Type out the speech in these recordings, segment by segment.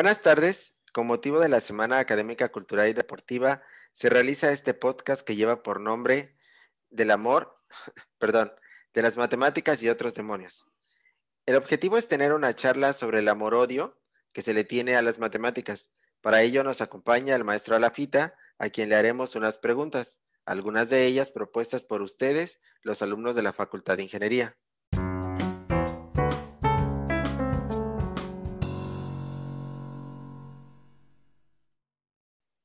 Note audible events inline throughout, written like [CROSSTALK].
Buenas tardes. Con motivo de la Semana Académica Cultural y Deportiva, se realiza este podcast que lleva por nombre Del amor, [LAUGHS] perdón, de las matemáticas y otros demonios. El objetivo es tener una charla sobre el amor-odio que se le tiene a las matemáticas. Para ello nos acompaña el maestro Alafita, a quien le haremos unas preguntas, algunas de ellas propuestas por ustedes, los alumnos de la Facultad de Ingeniería.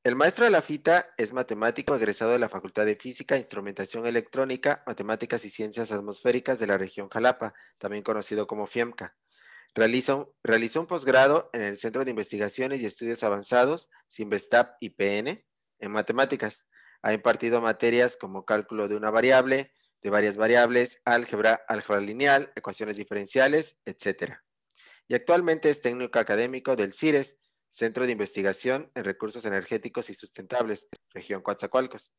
El maestro de la fita es matemático egresado de la Facultad de Física, Instrumentación Electrónica, Matemáticas y Ciencias Atmosféricas de la región Jalapa, también conocido como FIEMCA. Realizó, un posgrado en el Centro de Investigaciones y Estudios Avanzados, CIMBESTAP IPN, en matemáticas. Ha impartido materias como cálculo de una variable, de varias variables, álgebra, álgebra lineal, ecuaciones diferenciales, etc. Y actualmente es técnico académico del CIRES, Centro de Investigación en Recursos Energéticos y Sustentables, región Coatzacoalcos.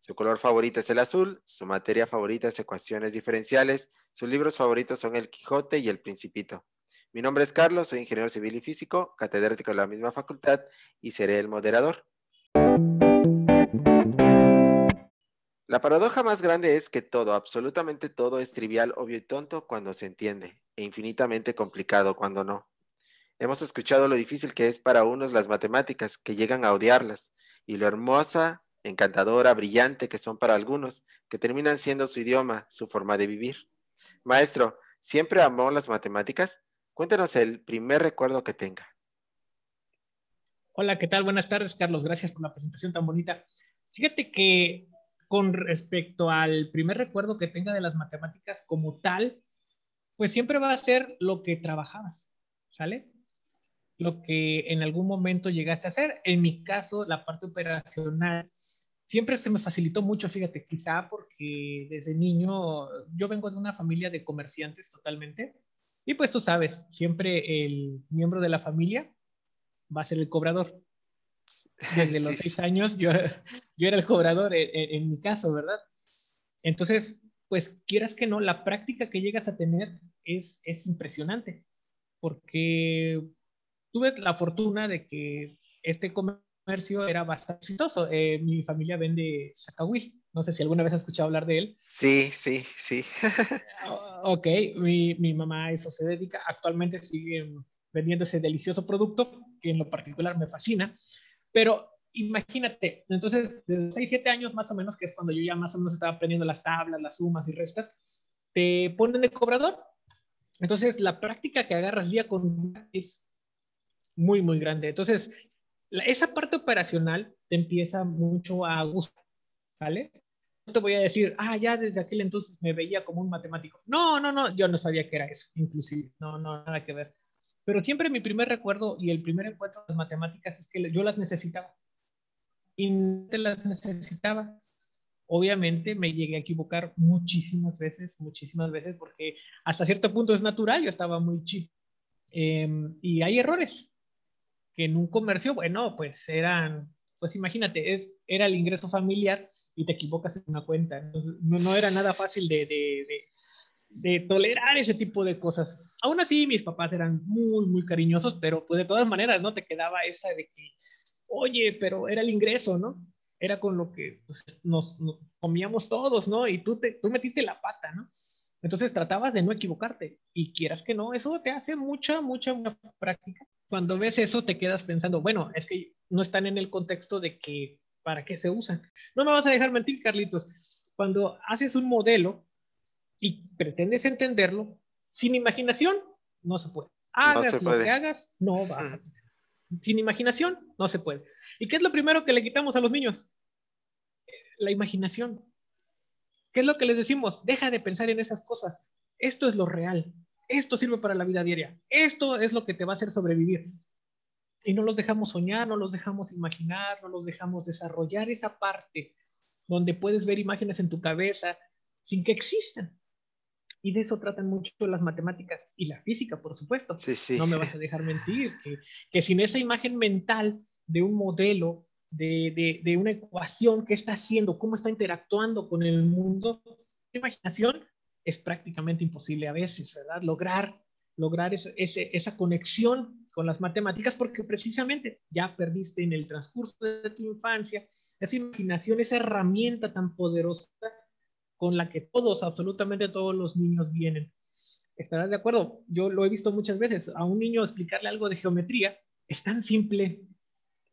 Su color favorito es el azul, su materia favorita es ecuaciones diferenciales, sus libros favoritos son El Quijote y El Principito. Mi nombre es Carlos, soy ingeniero civil y físico, catedrático de la misma facultad y seré el moderador. La paradoja más grande es que todo, absolutamente todo es trivial, obvio y tonto cuando se entiende, e infinitamente complicado cuando no. Hemos escuchado lo difícil que es para unos las matemáticas, que llegan a odiarlas, y lo hermosa, encantadora, brillante que son para algunos, que terminan siendo su idioma, su forma de vivir. Maestro, ¿siempre amó las matemáticas? Cuéntanos el primer recuerdo que tenga. Hola, ¿qué tal? Buenas tardes, Carlos. Gracias por la presentación tan bonita. Fíjate que con respecto al primer recuerdo que tenga de las matemáticas como tal, pues siempre va a ser lo que trabajabas, ¿sale? Lo que en algún momento llegaste a hacer. En mi caso, la parte operacional siempre se me facilitó mucho, fíjate, quizá porque desde niño yo vengo de una familia de comerciantes totalmente. Y pues tú sabes, siempre el miembro de la familia va a ser el cobrador. [LAUGHS] Desde los seis años yo, yo era el cobrador en, en mi caso, ¿verdad? Entonces, pues quieras que no, la práctica que llegas a tener es, es impresionante, porque tuve la fortuna de que este comercio era bastante exitoso. Eh, mi familia vende Zacahuil. No sé si alguna vez has escuchado hablar de él. Sí, sí, sí. [LAUGHS] ok, mi, mi, mamá a eso se dedica. Actualmente sigue vendiendo ese delicioso producto que en lo particular me fascina. Pero imagínate, entonces, de 6, 7 años más o menos, que es cuando yo ya más o menos estaba aprendiendo las tablas, las sumas y restas, te ponen de cobrador. Entonces, la práctica que agarras día con día es muy, muy grande. Entonces, esa parte operacional te empieza mucho a gustar, ¿vale? No te voy a decir, ah, ya desde aquel entonces me veía como un matemático. No, no, no, yo no sabía que era eso, inclusive, no, no, nada que ver. Pero siempre mi primer recuerdo y el primer encuentro con las matemáticas es que yo las necesitaba. Y te las necesitaba. Obviamente me llegué a equivocar muchísimas veces, muchísimas veces, porque hasta cierto punto es natural, yo estaba muy chico. Em, y hay errores, que en un comercio, bueno, pues eran, pues imagínate, es, era el ingreso familiar y te equivocas en una cuenta. no, no, era nada fácil de, de, de, tolerar ese tipo de cosas. Aún así, mis papás eran muy, muy cariñosos, pero pues de todas maneras, ¿no? Te quedaba esa de que, oye, pero era el ingreso, ¿no? Era con lo que pues, nos, nos, comíamos todos, ¿no? Y tú, te, tú metiste la pata, ¿no? Entonces tratabas de no equivocarte y quieras que no, eso te hace mucha, mucha, mucha práctica cuando ves eso te quedas pensando, bueno, es que no están en el contexto de que para qué se usan. No me vas a dejar mentir, Carlitos. Cuando haces un modelo y pretendes entenderlo, sin imaginación, no se puede. Hagas lo que hagas, no vas a poder. Sin imaginación, no se puede. ¿Y qué es lo primero que le quitamos a los niños? La imaginación. ¿Qué es lo que les decimos? Deja de pensar en esas cosas. Esto es lo real esto sirve para la vida diaria, esto es lo que te va a hacer sobrevivir. Y no los dejamos soñar, no los dejamos imaginar, no los dejamos desarrollar esa parte donde puedes ver imágenes en tu cabeza sin que existan. Y de eso tratan mucho las matemáticas y la física, por supuesto. No me vas a dejar mentir, que, que sin esa imagen mental de un modelo, de, de, de, una ecuación, qué está haciendo, cómo está interactuando con el mundo, imaginación es prácticamente imposible a veces, ¿verdad? Lograr, lograr ese, esa conexión con las matemáticas porque precisamente ya perdiste en el transcurso de tu infancia esa imaginación, esa herramienta tan poderosa con la que todos, absolutamente todos los niños vienen. ¿Estarás de acuerdo? Yo lo he visto muchas veces. A un niño explicarle algo de geometría es tan simple.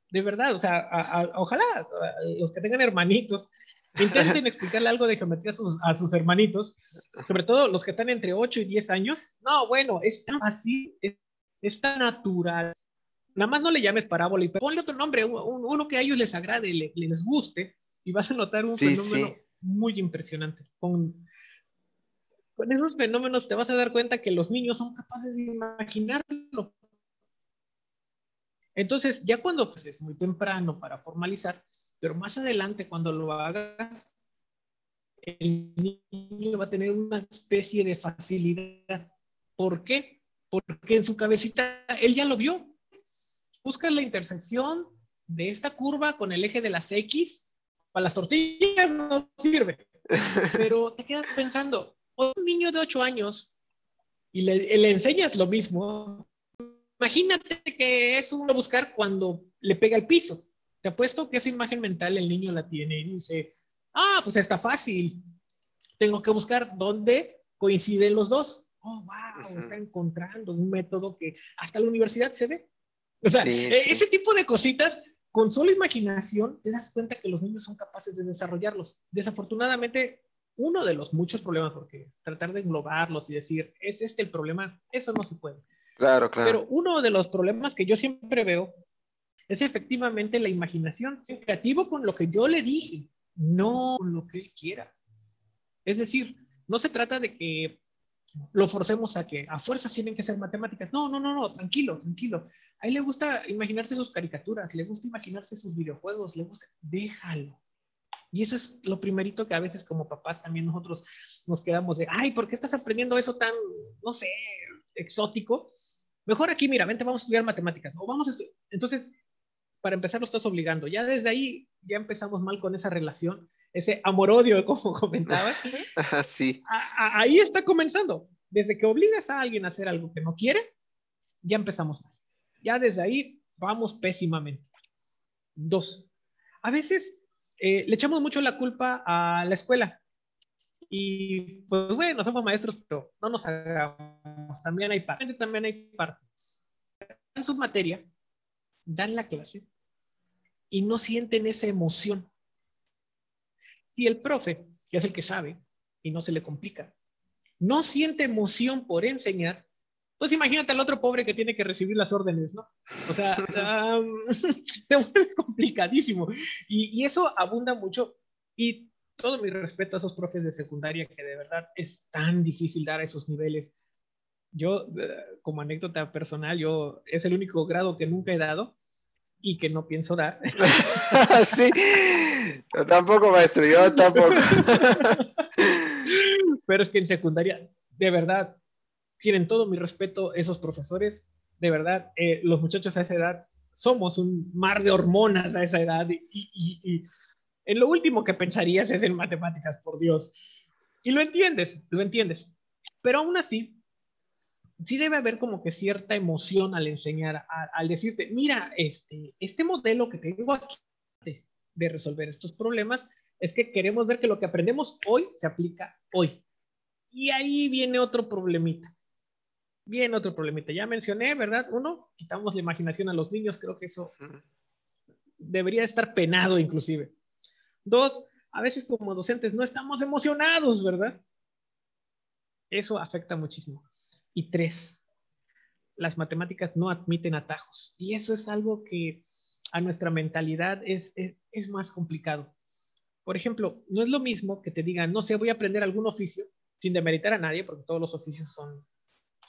De verdad, o sea, ojalá los que tengan hermanitos intenten explicarle algo de geometría a sus, a sus, hermanitos, sobre todo los que están entre 8 y 10 años. No, bueno, es tan así, es tan natural. Nada más no le llames parábola y ponle otro nombre, uno que a ellos les agrade, les guste, y vas a notar un fenómeno muy impresionante. Con, con esos fenómenos te vas a dar cuenta que los niños son capaces de imaginarlo. Entonces, ya cuando pues, es muy temprano para formalizar, pero más adelante cuando lo hagas, el niño va a tener una especie de facilidad. ¿Por qué? porque en su cabecita él ya lo vio. Busca la intersección de esta curva con el eje de las X. Para las tortillas no sirve. [LAUGHS] Pero te quedas pensando, un niño de 8 años y le, enseñas lo mismo. Imagínate que es uno buscar cuando le pega el piso. Te apuesto que esa imagen mental el niño la tiene y dice, ah, pues está fácil. Tengo que buscar dónde coinciden los dos oh, wow, está encontrando un método que hasta la universidad se ve. O sea, e, ese tipo de cositas, con solo imaginación, te das cuenta que los niños son capaces de desarrollarlos. Desafortunadamente, uno de los muchos problemas, porque tratar de englobarlos y decir, es este el problema, eso no se puede. Claro, claro. Pero uno de los problemas que yo siempre veo es efectivamente la imaginación. Creativo con lo que yo le dije, no con lo que él quiera. Es decir, no se trata de que lo forcemos a que a fuerzas tienen que ser matemáticas. No, no, no, tranquilo, tranquilo. A él le gusta imaginarse sus caricaturas, le gusta imaginarse sus videojuegos, le gusta, déjalo. Y eso es lo primerito que a veces como papás también nosotros nos quedamos de, ay, ¿por qué estás aprendiendo eso tan, no sé, exótico? Mejor aquí, mira, vente, vamos a estudiar matemáticas. O vamos a Entonces, para empezar, lo estás obligando. Ya desde ahí, ya empezamos mal con esa relación ese amor-odio, [LAUGHS] como comentaba. [LAUGHS] sí. ahí está comenzando. Desde que obligas a alguien a hacer algo que no quiere, ya empezamos mal. Ya desde ahí vamos pésimamente. Dos, a veces eh, le echamos mucho la culpa a la escuela. Y pues bueno, somos maestros, pero no nos hagamos. También hay parte, también hay parte. En su materia, dan la clase y no sienten esa emoción y el profe, que es el que sabe y no se le complica, no siente emoción por enseñar, pues imagínate al otro pobre que tiene que recibir las órdenes, ¿no? O sea, [LAUGHS] [LAUGHS] se vuelve complicadísimo. Y, y, eso abunda mucho. Y todo mi respeto a esos profes de secundaria que de verdad es tan difícil dar a esos niveles. Yo, eh, como anécdota personal, yo es el único grado que nunca he dado y que no pienso dar. [LAUGHS] sí, yo tampoco, maestro, yo tampoco. [LAUGHS] Pero es que en secundaria, de verdad, tienen todo mi respeto esos profesores. De verdad, eh, los muchachos a esa edad somos un mar de hormonas a esa edad y, y, en lo último que pensarías es en matemáticas, por Dios. Y lo entiendes, lo entiendes. Pero aún así, sí debe haber como que cierta emoción al enseñar, al decirte, mira, este, este modelo que tengo aquí de resolver estos problemas es que queremos ver que lo que aprendemos hoy se aplica hoy. Y ahí viene otro problemita. Viene otro problemita. Ya mencioné, ¿verdad? Uno, quitamos la imaginación a los niños, creo que eso debería estar penado inclusive. Dos, a veces como docentes no estamos emocionados, ¿verdad? Eso afecta muchísimo. Y tres, las matemáticas no admiten atajos. Y eso es algo que a nuestra mentalidad es, es, más complicado. Por ejemplo, no es lo mismo que te digan, no sé, voy a aprender algún oficio, sin demeritar a nadie, porque todos los oficios son,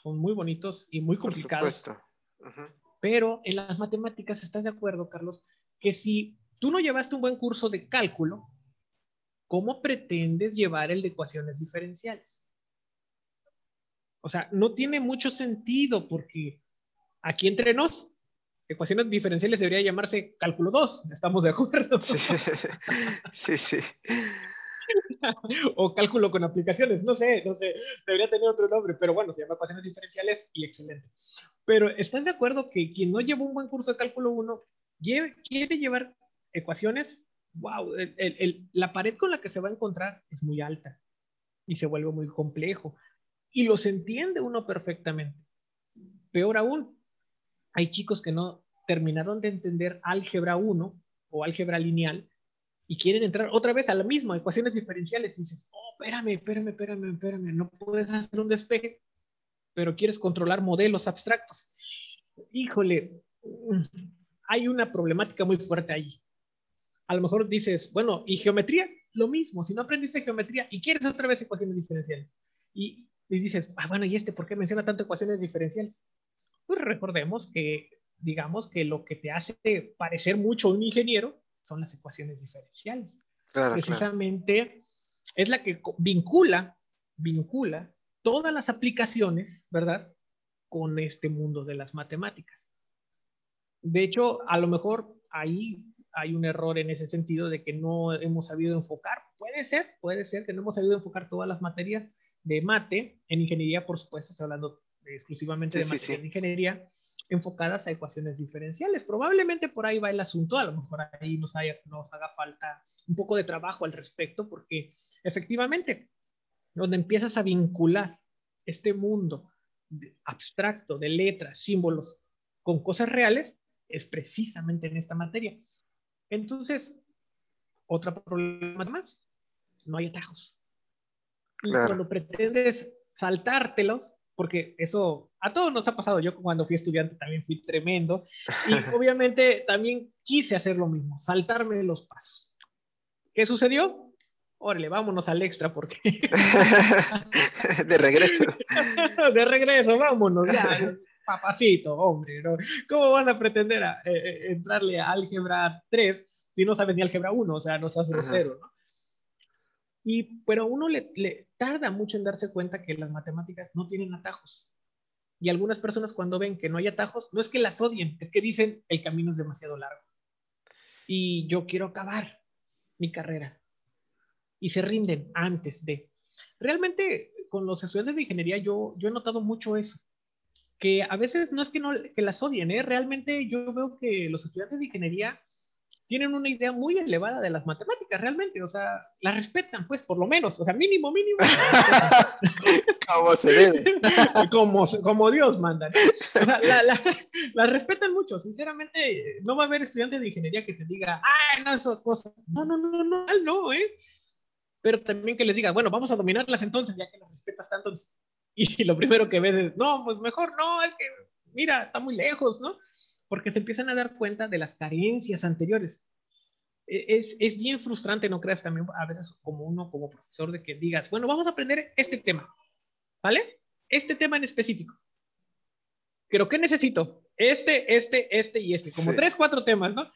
son muy bonitos y muy complicados. Pero en las matemáticas, ¿estás de acuerdo, Carlos? Que si tú no llevaste un buen curso de cálculo, ¿cómo pretendes llevar el de ecuaciones diferenciales? O sea, no tiene mucho sentido porque aquí entre nos, ecuaciones diferenciales debería llamarse cálculo 2, estamos de acuerdo. Sí, [LAUGHS] sí. [LAUGHS] o cálculo con aplicaciones, no sé, no sé, debería tener otro nombre, pero bueno, se llama ecuaciones diferenciales y excelente. Pero ¿estás de acuerdo que quien no llevó un buen curso de cálculo 1 quiere llevar ecuaciones? Wow, la pared con la que se va a encontrar es muy alta y se vuelve muy complejo y los entiende uno perfectamente. Peor aún, hay chicos que no terminaron de entender álgebra 1 o álgebra lineal y quieren entrar otra vez a la misma, ecuaciones diferenciales, y dices, oh, espérame, espérame, espérame, espérame, no puedes hacer un despeje, pero quieres controlar modelos abstractos. Híjole, hay una problemática muy fuerte ahí. A lo mejor dices, bueno, ¿y geometría? Lo mismo, si no aprendiste geometría y quieres otra vez ecuaciones diferenciales, y, y dices, ah, bueno, ¿y este por qué menciona tanto ecuaciones diferenciales? Pues recordemos que, digamos que lo que te hace parecer mucho un ingeniero son las ecuaciones diferenciales. Precisamente es la que vincula, vincula todas las aplicaciones, ¿verdad? Con este mundo de las matemáticas. De hecho, a lo mejor ahí hay un error en ese sentido de que no hemos sabido enfocar. Puede ser, puede ser que no hemos sabido enfocar todas las materias de mate en ingeniería, por supuesto, estoy hablando exclusivamente de materias de ingeniería, enfocadas a ecuaciones diferenciales. Probablemente por ahí va el asunto, a lo mejor ahí nos, nos haga falta un poco de trabajo al respecto, porque efectivamente, donde empiezas a vincular este mundo abstracto de letras, símbolos, con cosas reales, es precisamente en esta materia. Entonces, otro problema más, no hay atajos. Y cuando pretendes saltártelos, porque eso a todos nos ha pasado. Yo cuando fui estudiante también fui tremendo y [LAUGHS] obviamente también quise hacer lo mismo, saltarme los pasos. ¿Qué sucedió? Órale, vámonos al extra porque... [LAUGHS] de regreso. [LAUGHS] de regreso, vámonos, ya. Papacito, hombre, ¿no? ¿Cómo vas a pretender a, eh, eh, entrarle a álgebra 3 si no sabes ni álgebra 1? O sea, no sabes cero, ¿no? Y, pero uno le, tarda mucho en darse cuenta que las matemáticas no tienen atajos. Y algunas personas cuando ven que no hay atajos, no es que las odien, es que dicen el camino es demasiado largo. Y yo quiero acabar mi carrera. Y se rinden antes de. Realmente con los estudiantes de ingeniería yo, yo he notado mucho eso. Que a veces no es que, no, que las odien, ¿eh? realmente yo veo que los estudiantes de ingeniería tienen una idea muy elevada de las matemáticas, realmente, o sea, las respetan, pues, por lo menos, o sea, mínimo, mínimo. [LAUGHS] como se debe. [LAUGHS] como, como Dios manda. O sea, la, la, respetan mucho, sinceramente, no va a haber estudiante de ingeniería que te diga, ay, no, eso cosa. No, no, no, no, no, ¿eh? Pero también que les diga, bueno, vamos a dominarlas entonces, ya que las respetas tanto. Y lo primero que ves es, no, pues mejor no, es que, mira, está muy lejos, ¿no? Porque se empiezan a dar cuenta de las carencias anteriores. E, es, es, bien frustrante, no creas también a veces como uno, como profesor, de que digas, bueno, vamos a aprender este tema, ¿vale? Este tema en específico. Pero ¿qué necesito? Este, este, este y este, como tres, cuatro temas, ¿no?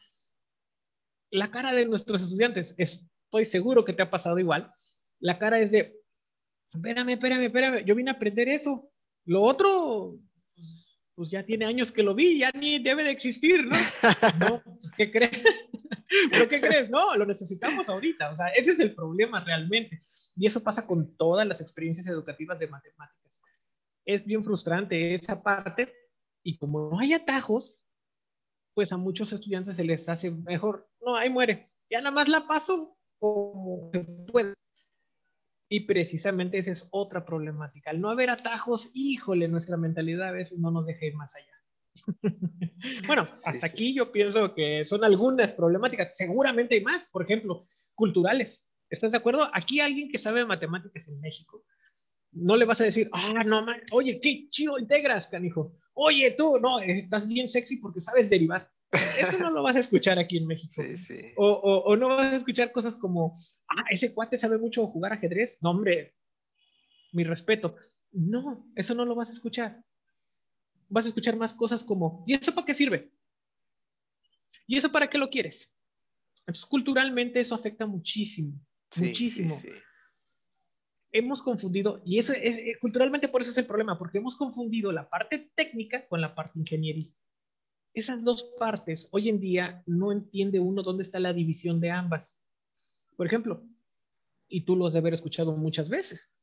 La cara de nuestros estudiantes, estoy seguro que te ha pasado igual, la cara es de, espérame, espérame, espérame, yo vine a aprender eso. Lo otro, pues ya tiene años que lo vi, ya ni debe de existir, ¿no? [LAUGHS] No, pues, ¿qué crees? [LAUGHS] ¿Pero qué crees? No, lo necesitamos ahorita, o sea, ese es el problema realmente. Y eso pasa con todas las experiencias educativas de matemáticas. Es bien frustrante esa parte y como no hay atajos, pues a muchos estudiantes se les hace mejor, no, ahí muere, ya nada más la paso como se puede. Y precisamente esa es otra problemática. Al no haber atajos, híjole, nuestra mentalidad a veces no nos deja ir más allá. [LAUGHS] bueno, hasta aquí yo pienso que son algunas problemáticas. Seguramente hay más, por ejemplo, culturales. ¿Estás de acuerdo? Aquí alguien que sabe matemáticas en México, no le vas a decir, ah, no, oye, qué chido integras, canijo. Oye, tú, no, estás bien sexy porque sabes derivar. Eso no lo vas a escuchar aquí en México. O, o, no vas a escuchar cosas como, ah, ese cuate sabe mucho jugar ajedrez. No, hombre, mi respeto. No, eso no lo vas a escuchar. Vas a escuchar más cosas como, ¿y eso para qué sirve? ¿Y eso para qué lo quieres? Entonces, culturalmente eso afecta muchísimo, muchísimo. hemos confundido, y eso es, eh, culturalmente por eso es el problema, porque hemos confundido la parte técnica con la parte ingeniería esas dos partes, hoy en día no entiende uno dónde está la división de ambas. Por ejemplo, y tú lo has de haber escuchado muchas veces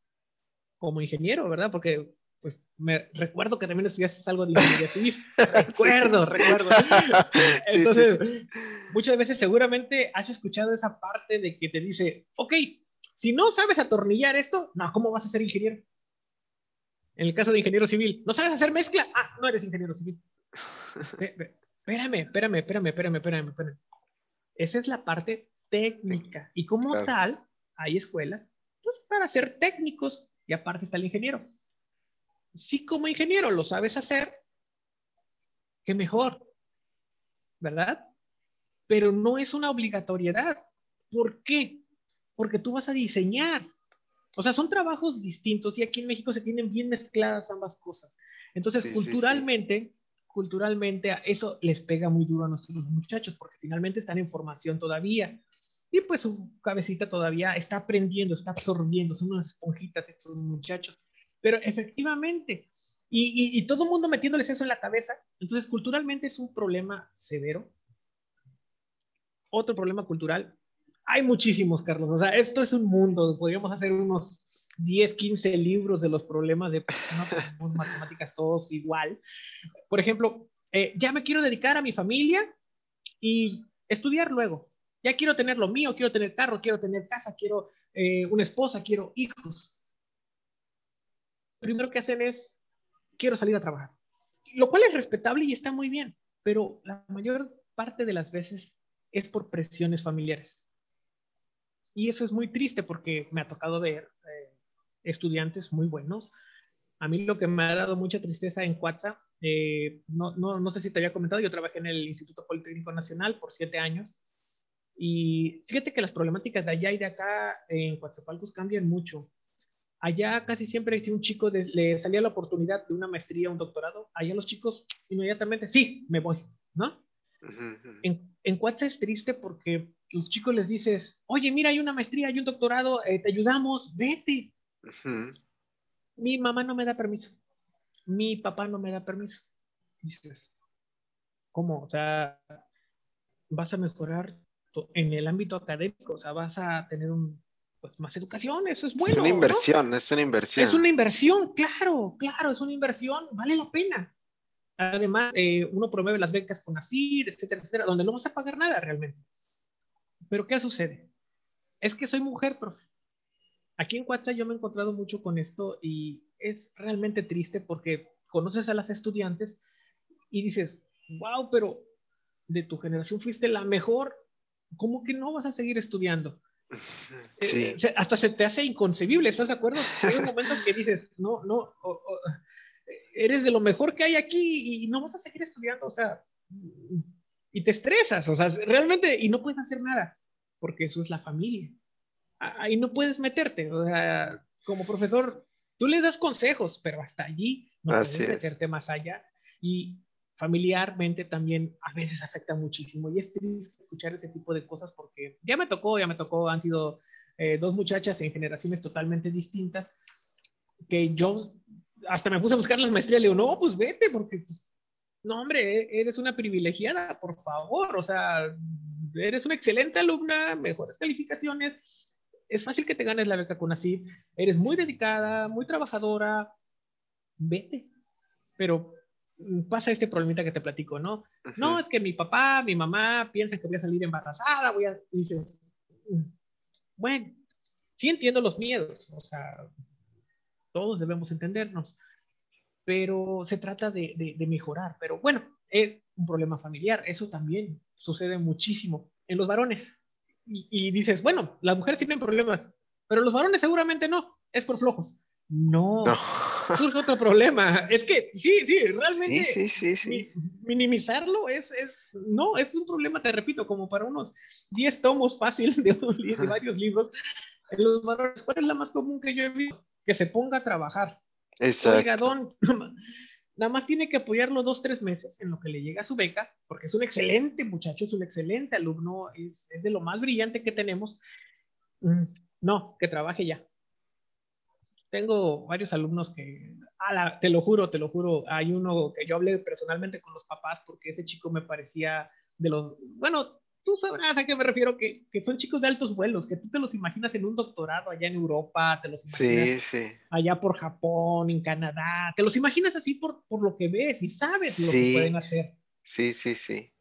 como ingeniero, ¿verdad? Porque pues me recuerdo que también estudiaste algo de ingeniería [LAUGHS] civil. recuerdo, recuerdo. [LAUGHS] Entonces, muchas veces seguramente has escuchado esa parte de que te dice, ok, si no sabes atornillar esto, no, ¿cómo vas a ser ingeniero? En el caso de ingeniero civil, ¿no sabes hacer mezcla? Ah, no eres ingeniero civil. Espérame, espérame, espérame, espérame, espérame, espérame. Esa es la parte técnica. Y como tal, hay escuelas pues, para ser técnicos y aparte está el ingeniero si como ingeniero lo sabes hacer, qué mejor, ¿verdad? Pero no es una obligatoriedad. ¿Por qué? Porque tú vas a diseñar. O sea, son trabajos distintos y aquí en México se tienen bien mezcladas ambas cosas. Entonces, culturalmente, culturalmente eso les pega muy duro a nuestros muchachos porque finalmente están en formación todavía. Y pues su cabecita todavía está aprendiendo, está absorbiendo, son unas esponjitas estos muchachos. Pero efectivamente, y, todo el mundo metiéndoles eso en la cabeza, entonces culturalmente es un problema severo. Otro problema cultural, hay muchísimos, Carlos, o sea, esto es un mundo, podríamos hacer unos 10, 15 libros de los problemas de matemáticas todos igual. Por ejemplo, eh, ya me quiero dedicar a mi familia y estudiar luego. Ya quiero tener lo mío, quiero tener carro, quiero tener casa, quiero eh, una esposa, quiero hijos primero que hacen es, quiero salir a trabajar. Lo cual es respetable y está muy bien, pero la mayor parte de las veces es por presiones familiares. Y eso es muy triste porque me ha tocado ver eh, estudiantes muy buenos. A mí lo que me ha dado mucha tristeza en WhatsApp, eh, no, no, no sé si te había comentado, yo trabajé en el Instituto Politécnico Nacional por siete años y fíjate que las problemáticas de allá y de acá en Coatzacoalcos cambian mucho. Allá casi siempre si un chico le salía la oportunidad de una maestría, un doctorado, allá los chicos inmediatamente, sí, me voy, ¿no? En, en es triste porque los chicos les dices, oye, mira, hay una maestría, hay un doctorado, eh, te ayudamos, vete. Mi mamá no me da permiso. Mi papá no me da permiso. Dices, ¿cómo? O sea, vas a mejorar en el ámbito académico, o sea, vas a tener un pues más educación, eso es bueno. Es una inversión, es una inversión. Es una inversión, claro, claro, es una inversión, vale la pena. Además, eh, uno promueve las becas con ASIR, etcétera, etcétera, donde no vas a pagar nada realmente. Pero ¿qué sucede? Es que soy mujer, profe. Aquí en WhatsApp yo me he encontrado mucho con esto y es realmente triste porque conoces a las estudiantes y dices, wow, pero de tu generación fuiste la mejor, ¿cómo que no vas a seguir estudiando? [LAUGHS] Sí. Eh, hasta se te hace inconcebible, ¿estás de acuerdo? Hay un momento que dices, no, no, eres de lo mejor que hay aquí y no vas a seguir estudiando, o sea, y te estresas, o sea, realmente, y no puedes hacer nada, porque eso es la familia. Ahí no puedes meterte, o sea, como profesor, tú le das consejos, pero hasta allí no puedes meterte más allá. Y familiarmente también a veces afecta muchísimo. Y es triste escuchar este tipo de cosas porque ya me tocó, ya me tocó, han sido eh, dos muchachas en generaciones totalmente distintas que yo hasta me puse a buscar las maestrías, le digo, no, pues vete porque, pues, no hombre, e-, eres una privilegiada, por favor, o sea, eres una excelente alumna, mejores calificaciones, es fácil que te ganes la beca con así, eres muy dedicada, muy trabajadora, vete, pero pasa este problemita que te platico, ¿no? No, es que mi papá, mi mamá piensan que voy a salir embarazada, voy a... Dice, mm, bueno, sí entiendo los miedos, o sea, todos debemos entendernos, pero se trata de, de, mejorar, pero bueno, es un problema familiar, eso también sucede muchísimo en los varones. Y, y dices, bueno, las mujeres tienen problemas, pero los varones seguramente no, es por flojos. No, surge otro problema. Es que sí, sí, realmente sí, sí, sí, minimizarlo es, es, no, es un problema, te repito, como para unos 10 tomos fáciles de, varios libros. En los valores, ¿cuál es la más común que yo he visto? Que se ponga a trabajar. Exacto. Oiga, don, nada más tiene que apoyarlo dos, tres meses en lo que le llega su beca, porque es un excelente muchacho, es un excelente alumno, es, es de lo más brillante que tenemos. Mm, no, que trabaje ya tengo varios alumnos que, te lo juro, te lo juro, hay uno que yo hablé personalmente con los papás porque ese chico me parecía de los, bueno, tú sabrás a qué me refiero, que, que, son chicos de altos vuelos, que tú te los imaginas en un doctorado allá en Europa, te los imaginas allá por Japón, en Canadá, te los imaginas así por, por lo que ves y sabes lo que pueden hacer. Sí, sí, sí.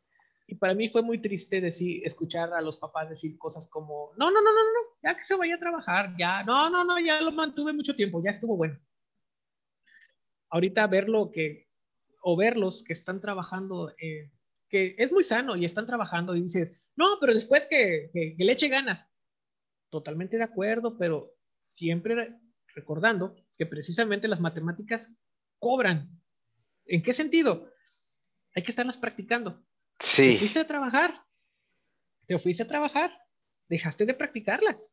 Y para mí fue muy triste decir, escuchar a los papás decir cosas como, no, no, no, no, no, ya que se vaya a trabajar, ya, no, no, no, ya lo mantuve mucho tiempo, ya estuvo bueno. Ahorita verlo que, o verlos que están trabajando, eh, que es muy sano y están trabajando y dices, no, pero después que, que, le eche ganas. Totalmente de acuerdo, pero siempre recordando que precisamente las matemáticas cobran. ¿En qué sentido? Hay que estarlas practicando Sí. Te fuiste a trabajar. Te fuiste a trabajar. Dejaste de practicarlas.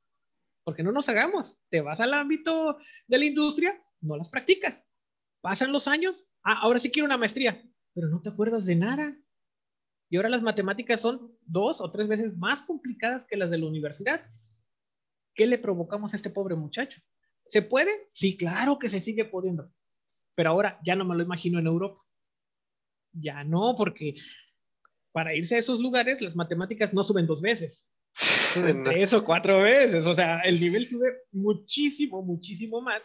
Porque no nos hagamos. Te vas al ámbito de la industria, no las practicas. Pasan los años. Ah, ahora sí quiero una maestría. Pero no te acuerdas de nada. Y ahora las matemáticas son dos o tres veces más complicadas que las de la universidad. ¿Qué le provocamos a este pobre muchacho? ¿Se puede? Sí, claro que se sigue pudiendo. Pero ahora ya no me lo imagino en Europa. Ya no, porque para irse a esos lugares, las matemáticas no suben dos veces, [LAUGHS] suben tres o cuatro veces. O sea, el nivel sube muchísimo, muchísimo más.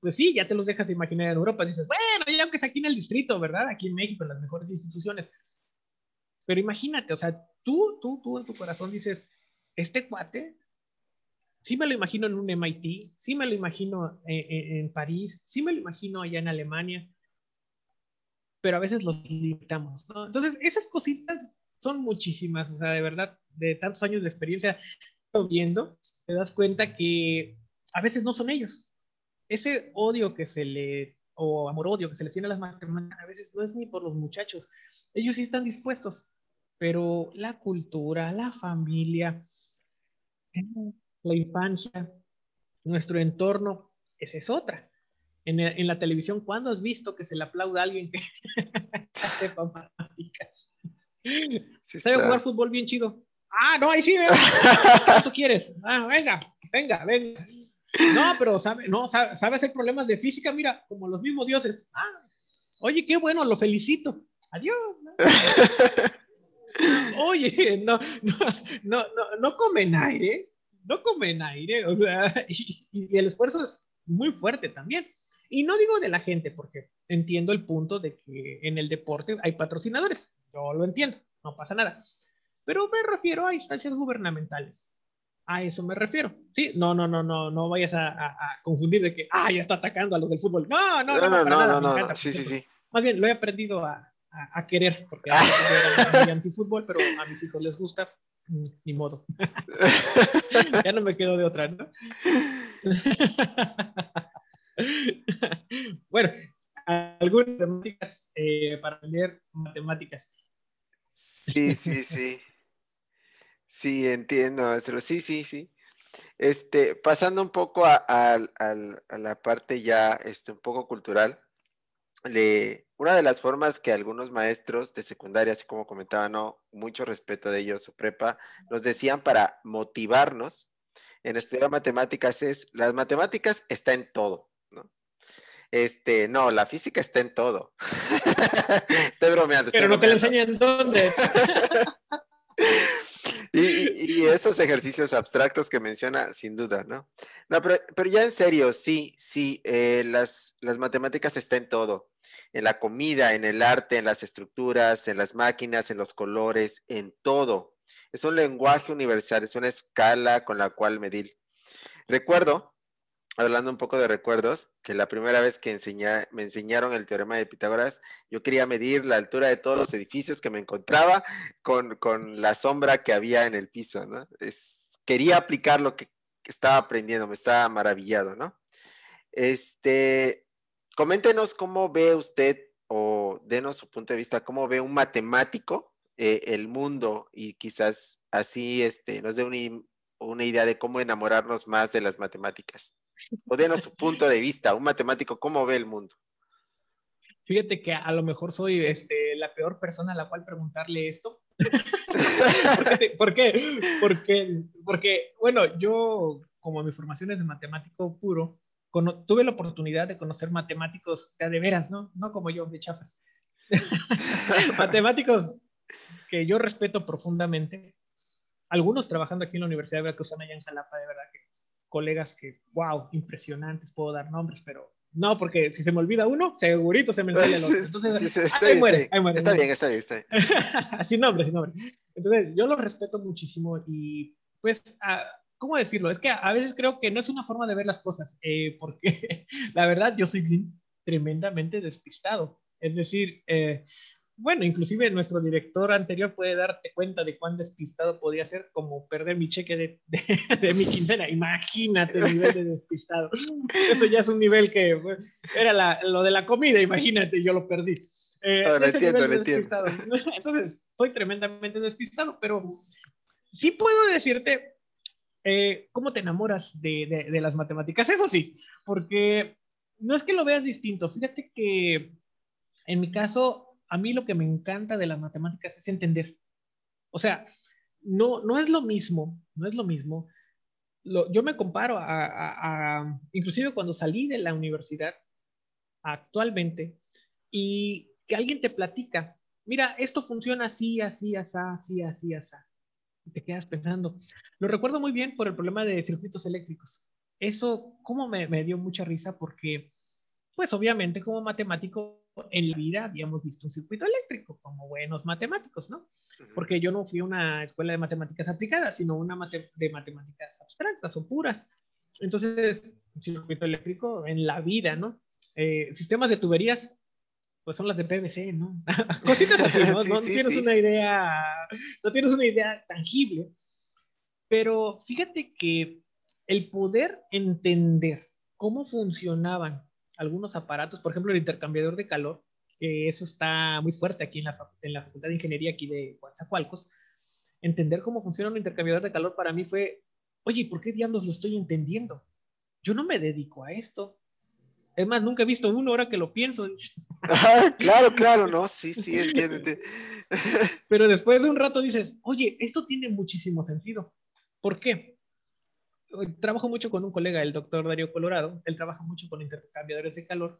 Pues sí, ya te los dejas imaginar en Europa. Dices, bueno, ya aunque es aquí en el distrito, ¿verdad? Aquí en México, en las mejores instituciones. Pero imagínate, o sea, tú, tú, tú en tu corazón dices, este cuate, sí me lo imagino en un MIT, sí me lo imagino en, en, en París, sí me lo imagino allá en Alemania pero a veces los limitamos, ¿no? Entonces, esas cositas son muchísimas, o sea, de verdad, de tantos años de experiencia viendo, te das cuenta que a veces no son ellos. Ese odio que se le, o amor-odio que se les tiene a las matemáticas, a veces no es ni por los muchachos. Ellos sí están dispuestos, pero la cultura, la familia, la infancia, nuestro entorno, esa es otra en, la televisión, ¿cuándo has visto que se le aplauda a alguien que [LAUGHS] hace matemáticas? ¿Sabe jugar fútbol bien chido? Ah, no, ahí sí, ¿cuánto quieres? Ah, venga, venga, venga. No, pero sabe, no, sabe, hacer problemas de física, mira, como los mismos dioses. Ah, oye, qué bueno, lo felicito. Adiós. [LAUGHS] Oye, no, no, no, no, no comen aire, no comen aire, o sea, [LAUGHS] y el esfuerzo es muy fuerte también. Y no digo de la gente, porque entiendo el punto de que en el deporte hay patrocinadores. Yo lo entiendo, no pasa nada. Pero me refiero a instancias gubernamentales. A eso me refiero. Sí, no, no, no, no, no vayas a, confundir de que, ah, ya está atacando a los del fútbol. No, no, no, no, no, no, no, sí, sí, sí. Más bien, lo he aprendido a, a, querer, porque era antifútbol, pero a mis hijos les gusta, mm, ni modo. [LAUGHS] ya no me quedo de otra, ¿no? [LAUGHS] bueno, algunas matemáticas eh, para aprender matemáticas. Sí, sí, sí. Sí, entiendo. Sí, sí, sí. Este, pasando un poco a, la parte ya este, un poco cultural, le, una de las formas que algunos maestros de secundaria, así como comentaba, no, mucho respeto de ellos, o prepa, nos decían para motivarnos en estudiar matemáticas es, las matemáticas está en todo. Este, no, la física está en todo. [LAUGHS] estoy bromeando. Pero no te lo enseñan dónde. [LAUGHS] y, esos ejercicios abstractos que menciona, sin duda, ¿no? Pero ya en serio, sí, sí, eh, las, las matemáticas están en todo. En la comida, en el arte, en las estructuras, en las máquinas, en los colores, en todo. Es un lenguaje universal, es una escala con la cual medir. Recuerdo hablando un poco de recuerdos, que la primera vez que me enseñaron el teorema de Pitágoras, yo quería medir la altura de todos los edificios que me encontraba con, la sombra que había en el piso, ¿no? quería aplicar lo que estaba aprendiendo, me estaba maravillado, ¿no? Este, coméntenos cómo ve usted o denos su punto de vista, cómo ve un matemático eh, el mundo y quizás así este, nos dé una idea de cómo enamorarnos más de las matemáticas. O denos su punto de vista, un matemático, ¿cómo ve el mundo? Fíjate que a lo mejor soy este, la peor persona a la cual preguntarle esto. [LAUGHS] ¿Por, qué? Porque, porque, bueno, yo, como mi formación es de matemático puro, tuve la oportunidad de conocer matemáticos de, de veras, ¿no? No como yo, de chafas. [LAUGHS] matemáticos que yo respeto profundamente algunos trabajando aquí en la Universidad de Veracruzana, allá en Jalapa, de verdad que colegas que, wow, impresionantes, puedo dar nombres, pero no, porque si se me olvida uno, segurito se me olvida el [LAUGHS] otro. Entonces, está, ahí, muere, ahí muere. Está bien, está bien, está bien. [LAUGHS] sin nombre, sin nombre. Entonces, yo lo respeto muchísimo y, pues, ¿cómo decirlo? Es que a, veces creo que no es una forma de ver las cosas, eh, porque [LAUGHS] la verdad yo soy tremendamente despistado. Es decir, eh, bueno, inclusive nuestro director anterior puede darte cuenta de cuán despistado podía ser como perder mi cheque de, de, [LAUGHS] mi quincena. Imagínate el nivel de despistado. Eso ya es un nivel que era la, lo de la comida, imagínate, yo lo perdí. Eh, lo entiendo, entiendo. [LAUGHS] Entonces, estoy tremendamente despistado, pero sí puedo decirte eh, cómo te enamoras de, de las matemáticas. Eso sí, porque no es que lo veas distinto. Fíjate que en mi caso, a mí lo que me encanta de las matemáticas es entender. O sea, no, no es lo mismo, no es lo mismo. yo me comparo a, inclusive cuando salí de la universidad actualmente y que alguien te platica, mira, esto funciona así, así, así, así, así, así. Y te quedas pensando. Lo recuerdo muy bien por el problema de circuitos eléctricos. Eso, como me, me dio mucha risa porque, pues obviamente como matemático en la vida habíamos visto un circuito eléctrico como buenos matemáticos, ¿no? Porque yo no fui a una escuela de matemáticas aplicadas, sino una de matemáticas abstractas o puras. Entonces, un circuito eléctrico en la vida, ¿no? Eh, sistemas de tuberías, pues son las de PVC, ¿no? [LAUGHS] [LAUGHS] Cositas así, ¿no? no tienes una idea, no tienes una idea tangible. Pero fíjate que el poder entender cómo funcionaban algunos aparatos, por ejemplo, el intercambiador de calor, que eso está muy fuerte aquí en la, en la Facultad de Ingeniería aquí de Coatzacoalcos. Entender cómo funciona un intercambiador de calor para mí fue, oye, ¿por qué diablos lo estoy entendiendo? Yo no me dedico a esto. Es más, nunca he visto uno ahora que lo pienso. [LAUGHS] claro, claro, no, sí, sí, entiendo. [LAUGHS] Pero después de un rato dices, oye, esto tiene muchísimo sentido. ¿Por qué? Trabajo mucho con un colega, el doctor Darío Colorado, él trabaja mucho con intercambiadores de calor,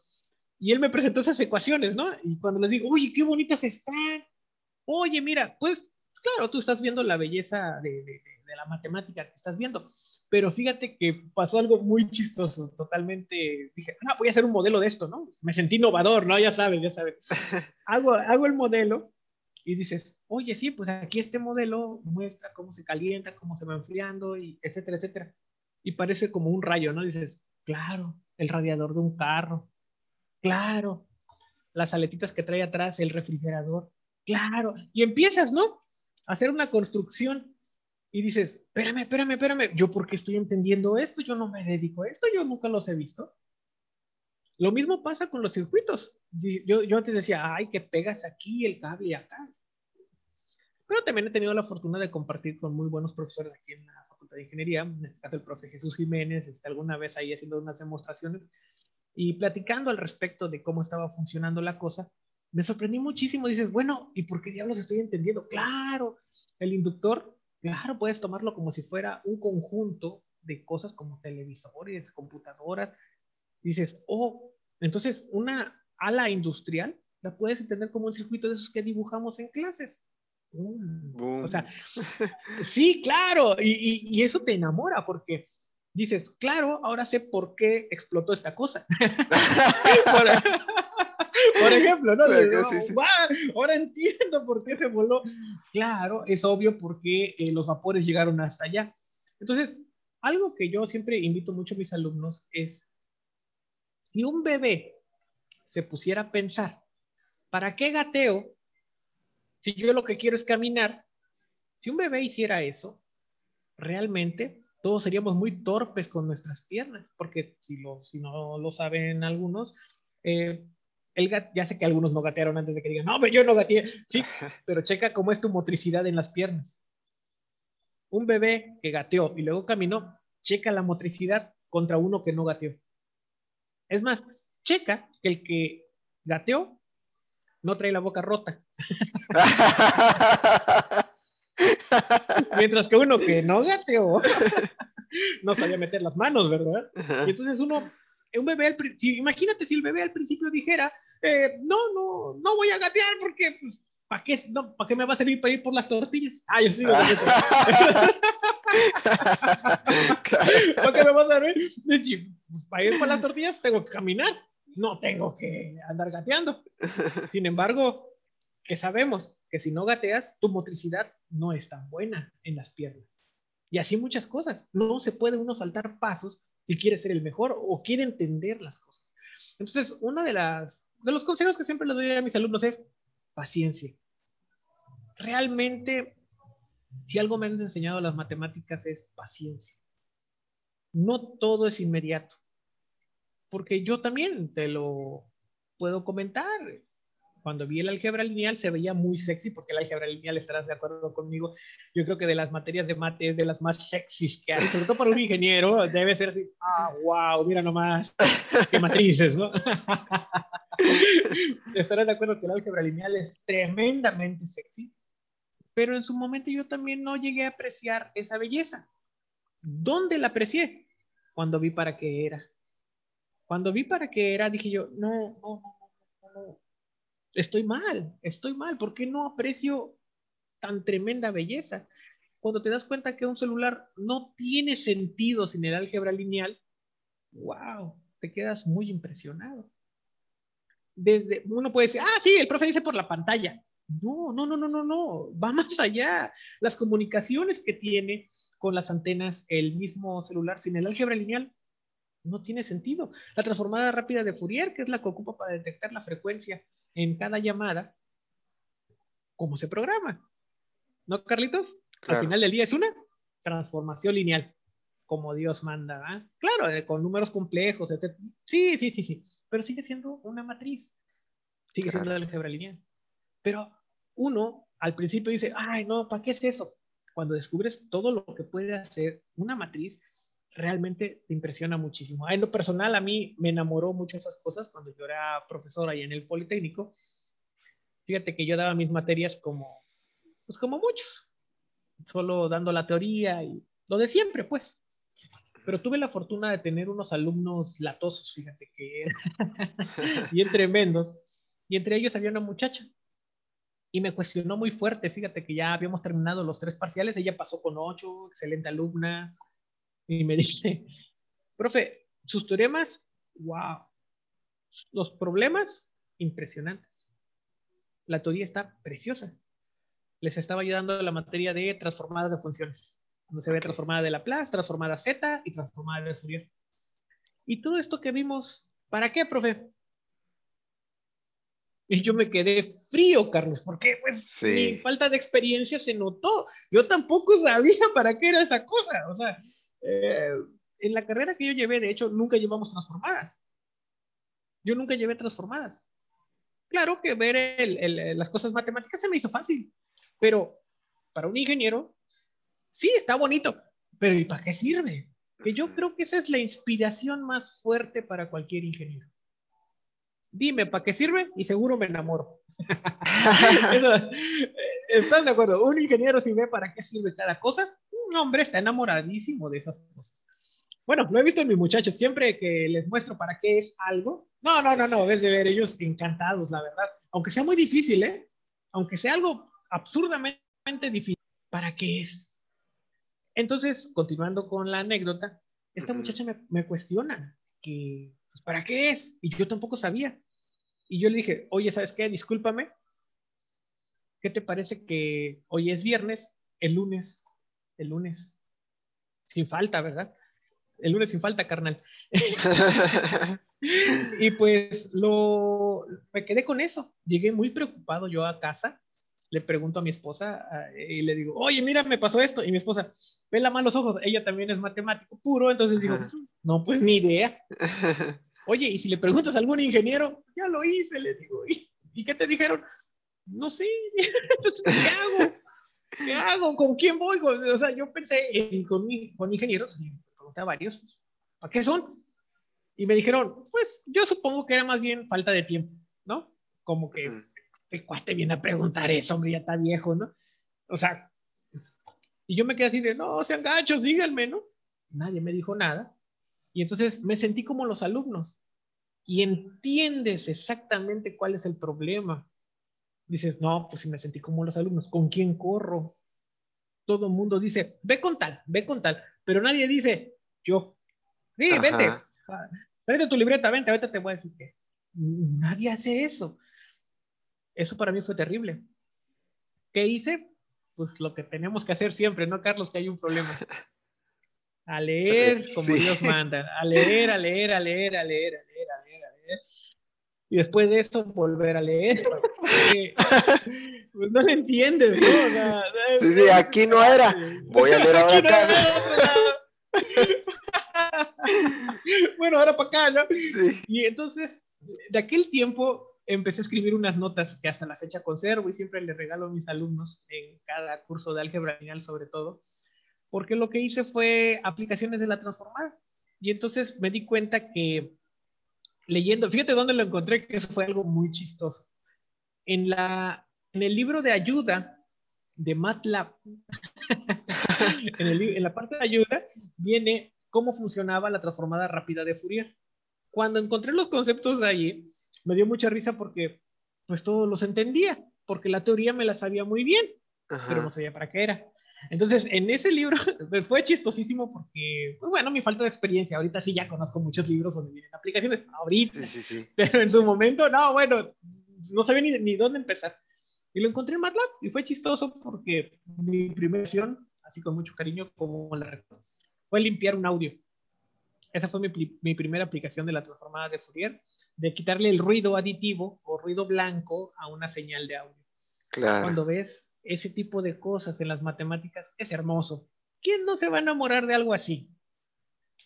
y él me presentó esas ecuaciones, ¿no? Y cuando le digo, oye, qué bonitas están, oye, mira, pues claro, tú estás viendo la belleza de, de, la matemática que estás viendo, pero fíjate que pasó algo muy chistoso, totalmente, dije, ah, voy a hacer un modelo de esto, ¿no? Me sentí innovador, ¿no? Ya sabes, ya sabes. [LAUGHS] hago, hago el modelo y dices, oye, sí, pues aquí este modelo muestra cómo se calienta, cómo se va enfriando, y etcétera, etcétera. Y parece como un rayo, ¿no? Dices, claro, el radiador de un carro, claro, las aletitas que trae atrás, el refrigerador, claro. Y empiezas, ¿no? A hacer una construcción y dices, espérame, espérame, espérame, ¿yo por qué estoy entendiendo esto? Yo no me dedico a esto, yo nunca los he visto. Lo mismo pasa con los circuitos. Yo, yo antes decía, ay, que pegas aquí el cable acá. Pero también he tenido la fortuna de compartir con muy buenos profesores aquí en la De Ingeniería, en este caso el profe Jesús Jiménez, está alguna vez ahí haciendo unas demostraciones y platicando al respecto de cómo estaba funcionando la cosa, me sorprendí muchísimo. Dices, bueno, ¿y por qué diablos estoy entendiendo? Claro, el inductor, claro, puedes tomarlo como si fuera un conjunto de cosas como televisores, computadoras. Dices, oh, entonces una ala industrial la puedes entender como un circuito de esos que dibujamos en clases. O sea, [LAUGHS] sí, claro, y, eso te enamora porque dices, claro, ahora sé por qué explotó esta cosa. [LAUGHS] por, ejemplo, ¿no? ahora entiendo por qué se voló. Claro, es obvio porque eh, los vapores llegaron hasta allá. Entonces, algo que yo siempre invito mucho a mis alumnos es, si un bebé se pusiera a pensar, ¿para qué gateo si yo lo que quiero es caminar, si un bebé hiciera eso, realmente todos seríamos muy torpes con nuestras piernas, porque si, lo, si no lo saben algunos, eh, el ya sé que algunos no gatearon antes de que digan, no, pero yo no gateé, sí, [LAUGHS] pero checa cómo es tu motricidad en las piernas. Un bebé que gateó y luego caminó, checa la motricidad contra uno que no gateó. Es más, checa que el que gateó no trae la boca rota. [LAUGHS] Mientras que uno que no gateó [LAUGHS] no sabía meter las manos, ¿verdad? Y entonces uno, un bebé, al, imagínate si el bebé al principio dijera, eh, no, no, no voy a gatear porque pues, ¿para qué, no, ¿para qué me va a servir para ir por las tortillas? Ah, yo sí. [LAUGHS] ¿Para qué me va a servir? Para ir por las tortillas tengo que caminar, no tengo que andar gateando. Sin embargo, que sabemos que si no gateas, tu motricidad no es tan buena en las piernas. Y así muchas cosas. No se puede uno saltar pasos si quiere ser el mejor o quiere entender las cosas. Entonces, uno de, las, de los consejos que siempre les doy a mis alumnos es paciencia. Realmente, si algo me han enseñado las matemáticas es paciencia. No todo es inmediato. Porque yo también te lo puedo comentar cuando vi el álgebra lineal se veía muy sexy, porque el álgebra lineal, estarás de acuerdo conmigo, yo creo que de las materias de mate es de las más sexys que hay, sobre todo para un ingeniero, debe ser así, ah, wow, mira nomás, qué matrices, ¿no? [LAUGHS] estarás de acuerdo que el álgebra lineal es tremendamente sexy, pero en su momento yo también no llegué a apreciar esa belleza. ¿Dónde la aprecié? Cuando vi para qué era. Cuando vi para qué era, dije yo, no, no, no, no, estoy mal, estoy mal, ¿por qué no aprecio tan tremenda belleza? Cuando te das cuenta que un celular no tiene sentido sin el álgebra lineal, wow, te quedas muy impresionado. Desde, uno puede decir, ah, sí, el profe dice por la pantalla. No, no, no, no, no, no, va más allá. Las comunicaciones que tiene con las antenas el mismo celular sin el álgebra lineal no tiene sentido. La transformada rápida de Fourier, que es la que ocupa para detectar la frecuencia en cada llamada, ¿cómo se programa? ¿No, Carlitos? Al final del día es una transformación lineal, como Dios manda. Claro, eh, con números complejos, etc. Sí, sí, sí, sí. Pero sigue siendo una matriz. Sigue siendo la álgebra lineal. Pero uno al principio dice, ay, no, ¿para qué es eso? Cuando descubres todo lo que puede hacer una matriz, realmente te impresiona muchísimo. En lo personal, a mí me enamoró mucho esas cosas cuando yo era profesora ahí en el Politécnico. Fíjate que yo daba mis materias como, pues como muchos, solo dando la teoría y lo de siempre, pues. Pero tuve la fortuna de tener unos alumnos latosos, fíjate que eran [LAUGHS] bien tremendos. Y entre ellos había una muchacha. Y me cuestionó muy fuerte, fíjate que ya habíamos terminado los tres parciales, ella pasó con ocho, excelente alumna, y me [LAUGHS] dice, profe, sus teoremas, wow. Los problemas, impresionantes. La teoría está preciosa. Les estaba ayudando la materia de transformadas de funciones, donde se ve transformada de Laplace, transformada Z y transformada de Fourier. Y todo esto que vimos, ¿para qué, profe? Y yo me quedé frío, Carlos, porque pues mi falta de experiencia se notó. Yo tampoco sabía para qué era esa cosa. O sea, eh, en la carrera que yo llevé, de hecho, nunca llevamos transformadas. Yo nunca llevé transformadas. Claro que ver las cosas matemáticas se me hizo fácil, pero para un ingeniero, sí, está bonito, pero ¿y para qué sirve? Que yo creo que esa es la inspiración más fuerte para cualquier ingeniero. Dime, ¿para qué sirve? Y seguro me enamoro. [LAUGHS] ¿Estás de acuerdo? Un ingeniero si ve para qué sirve cada cosa, un hombre está enamoradísimo de esas cosas. Bueno, lo he visto en mis muchachos, siempre que les muestro para qué es algo, no, no, no, no, desde ver ellos encantados, la verdad, aunque sea muy difícil, ¿eh? Aunque sea algo absurdamente difícil, ¿para qué es? Entonces, continuando con la anécdota, esta muchacha me, me cuestiona que, pues, ¿para qué es? Y yo tampoco sabía. Y yo le dije, oye, ¿sabes qué? Discúlpame. ¿Qué te parece que hoy es viernes? El lunes el lunes. Sin falta, ¿verdad? El lunes sin falta, carnal. [LAUGHS] y pues lo, me quedé con eso. Llegué muy preocupado yo a casa. Le pregunto a mi esposa y le digo, oye, mira, me pasó esto. Y mi esposa, pela mal los ojos. Ella también es matemático puro. Entonces digo, no, pues ni idea. [LAUGHS] Oye, y si le preguntas a algún ingeniero, ya lo hice, le digo. ¿Y, ¿y qué te dijeron? No sé, [LAUGHS] ¿qué hago? ¿Qué hago? ¿Con quién voy? O sea, yo pensé en, con, con ingenieros, y pregunté a varios, pues, ¿para qué son? Y me dijeron, pues yo supongo que era más bien falta de tiempo, ¿no? Como que el cuate viene a preguntar eso, hombre, ya está viejo, ¿no? O sea, y yo me quedé así de, no, sean gachos, díganme, ¿no? Nadie me dijo nada. Y entonces me sentí como los alumnos. Y entiendes exactamente cuál es el problema dices, no, pues si me sentí como los alumnos, ¿con quién corro? Todo el mundo dice, ve con tal, ve con tal, pero nadie dice, yo. Sí, vete, vete tu libreta, vente, vete, te voy a decir que nadie hace eso. Eso para mí fue terrible. ¿Qué hice? Pues lo que tenemos que hacer siempre, ¿no, Carlos? Que hay un problema. A leer [LAUGHS] como Dios manda, a leer, a leer, a leer, a leer, a leer, a leer, a leer. Y después de eso, volver a leer. [LAUGHS] pues no le entiendes, ¿no? sí, sí, aquí no era. Voy a leer ahora acá. [LAUGHS] bueno, ahora para acá, ¿no? Y entonces, de aquel tiempo empecé a escribir unas notas que hasta la fecha conservo y siempre le regalo a mis alumnos en cada curso de álgebra lineal sobre todo porque lo que hice fue aplicaciones de la transformada. Y entonces me di cuenta que leyendo, fíjate dónde lo encontré, que eso fue algo muy chistoso. En, la, en el libro de ayuda de MATLAB, [LAUGHS] en, en la parte de ayuda, viene cómo funcionaba la transformada rápida de Fourier. Cuando encontré los conceptos de allí, me dio mucha risa porque pues todos los entendía, porque la teoría me la sabía muy bien, pero no sabía para qué era. Entonces, en ese libro [LAUGHS] fue chistosísimo porque, pues bueno, mi falta de experiencia. Ahorita sí ya conozco muchos libros donde vienen aplicaciones, ahorita. Sí, sí, [LAUGHS] Pero en su momento, no, bueno, no sabía ni, ni dónde empezar. Y lo encontré en MATLAB y fue chistoso porque mi primera acción, así con mucho cariño, como la recuerdo, fue limpiar un audio. Esa fue mi, mi, primera aplicación de la transformada de Fourier, de quitarle el ruido aditivo o ruido blanco a una señal de audio. Claro. Cuando ves ese tipo de cosas en las matemáticas es hermoso. ¿Quién no se va a enamorar de algo así?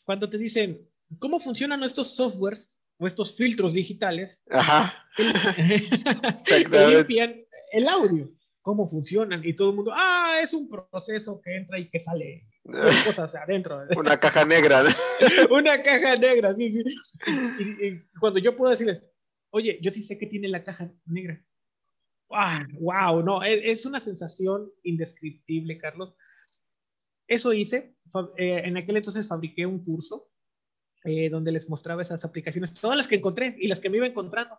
Cuando te dicen, ¿cómo funcionan estos softwares o estos filtros digitales? Ajá. [LAUGHS] que limpian el audio. ¿Cómo funcionan? Y todo el mundo, ah, es un proceso que entra y que sale [LAUGHS] cosas adentro. Una caja negra. [LAUGHS] Una caja negra, sí, sí. y, cuando yo puedo decirles, oye, yo sí sé que tiene la caja negra wow, no, es, una sensación indescriptible, Carlos. Eso hice. Eh, en aquel entonces fabriqué un curso eh, donde les mostraba esas aplicaciones, todas las que encontré y las que me iba encontrando.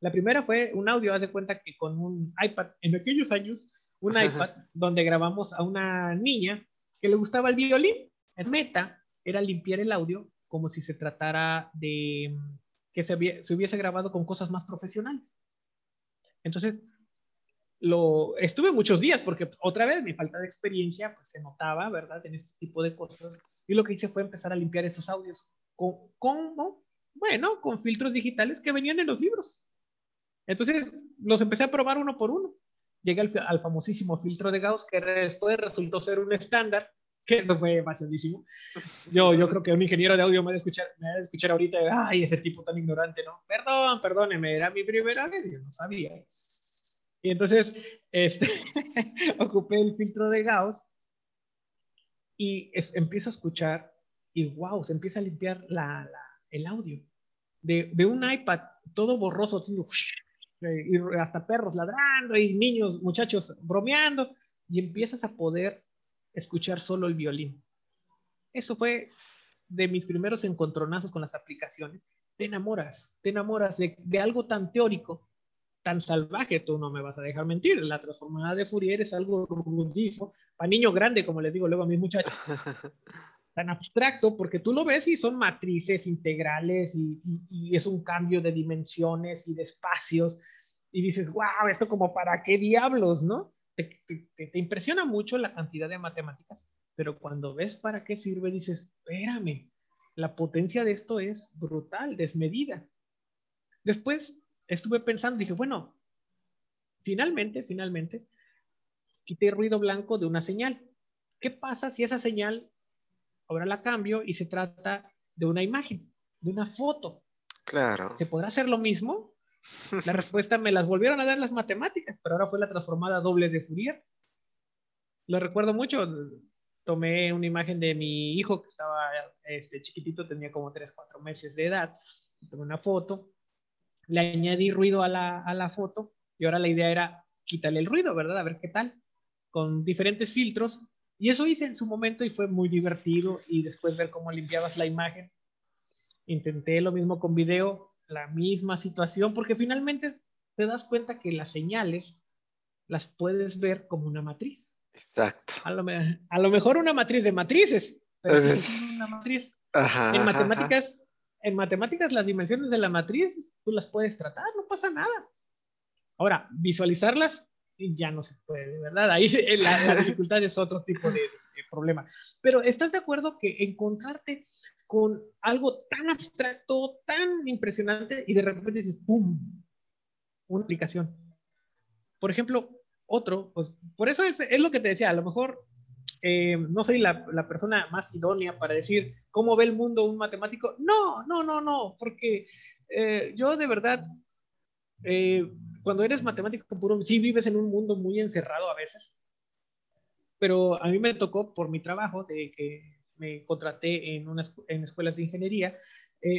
La primera fue un audio, haz de cuenta que con un iPad, en aquellos años, un iPad donde grabamos a una niña que le gustaba el violín. El meta era limpiar el audio como si se tratara de que se, se hubiese grabado con cosas más profesionales. Entonces, lo estuve muchos días porque otra vez mi falta de experiencia pues se notaba, ¿verdad? En este tipo de cosas. Y lo que hice fue empezar a limpiar esos audios con, ¿cómo? Bueno, con filtros digitales que venían en los libros. Entonces los empecé a probar uno por uno. Llegué al, famosísimo filtro de Gauss que después resultó ser un estándar que eso fue facilísimo. Yo, yo creo que un ingeniero de audio me va a escuchar, me va a escuchar ahorita, ay, ese tipo tan ignorante, ¿no? Perdón, perdóneme, era mi primera vez, yo no sabía. Y entonces este, [LAUGHS] [LAUGHS] ocupé el filtro de Gauss y empiezo a escuchar y wow, se empieza a limpiar la, el audio de, de, un iPad todo borroso, y hasta perros ladrando y niños, muchachos bromeando y empiezas a poder escuchar solo el violín. Eso fue de mis primeros encontronazos con las aplicaciones. Te enamoras, te enamoras de, de algo tan teórico tan salvaje, tú no me vas a dejar mentir. La transformada de Fourier es algo rudísimo, para niños grandes, como les digo luego a mis muchachos. [LAUGHS] Tan abstracto, porque tú lo ves y son matrices integrales y, es un cambio de dimensiones y de espacios. Y dices, wow, esto como para qué diablos, ¿no? Te, te impresiona mucho la cantidad de matemáticas, pero cuando ves para qué sirve, dices, espérame, la potencia de esto es brutal, desmedida. Después estuve pensando, dije, bueno, finalmente, finalmente, quité el ruido blanco de una señal. ¿Qué pasa si esa señal ahora la cambio y se trata de una imagen, de una foto? Claro. ¿Se podrá hacer lo mismo? La [LAUGHS] respuesta me las volvieron a dar las matemáticas, pero ahora fue la transformada doble de Fourier. Lo recuerdo mucho. Tomé una imagen de mi hijo que estaba este, chiquitito, tenía como 3, 4 meses de edad. Tomé una foto le añadí ruido a la, a la foto y ahora la idea era quitarle el ruido, ¿verdad? A ver qué tal, con diferentes filtros. Y eso hice en su momento y fue muy divertido y después ver cómo limpiabas la imagen. Intenté lo mismo con video, la misma situación, porque finalmente te das cuenta que las señales las puedes ver como una matriz. Exacto. A lo, a lo mejor una matriz de matrices, pero es una matriz. en matemáticas, en matemáticas las dimensiones de la matriz tú las puedes tratar, no pasa nada. Ahora, visualizarlas ya no se puede, ¿verdad? Ahí [LAUGHS] la, dificultad es otro tipo de, problema. Pero ¿estás de acuerdo que encontrarte con algo tan abstracto, tan impresionante y de repente dices, ¡pum! Una aplicación. Por ejemplo, otro, pues por eso es, es lo que te decía, a lo mejor eh, no soy la, la, persona más idónea para decir cómo ve el mundo un matemático. No, no, no, no, porque eh, yo de verdad, eh, cuando eres matemático puro, sí vives en un mundo muy encerrado a veces, pero a mí me tocó por mi trabajo de que me contraté en, unas, en escuelas de ingeniería,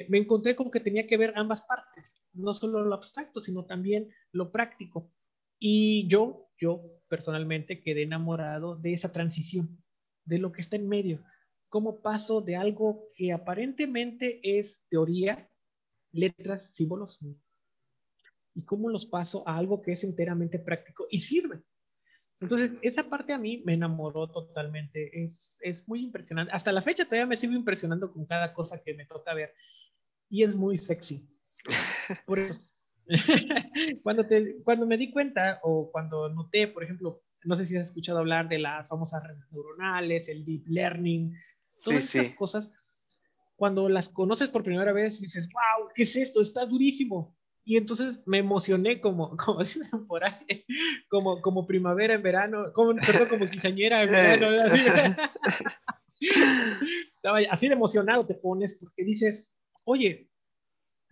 me encontré con que tenía que ver ambas partes, no solo lo abstracto, sino también lo práctico. Y yo, yo personalmente quedé enamorado de esa transición, de lo que está en medio. Cómo paso de algo que aparentemente es teoría, letras, símbolos, y cómo los paso a algo que es enteramente práctico y sirve. Entonces, esa parte a mí me enamoró totalmente. Es, es muy impresionante. Hasta la fecha todavía me sigo impresionando con cada cosa que me toca ver. Y es muy sexy. Por eso, [LAUGHS] cuando, te, cuando me di cuenta o cuando noté, por ejemplo, no sé si has escuchado hablar de las famosas redes neuronales, el deep learning, todas sí, esas cosas, cuando las conoces por primera vez dices, wow, ¿qué es esto? Está durísimo. Y entonces me emocioné como, [LAUGHS] como dicen por ahí, como, como primavera en verano, como, perdón, como quinceañera en verano. Así, [LAUGHS] así de emocionado te pones porque dices, oye,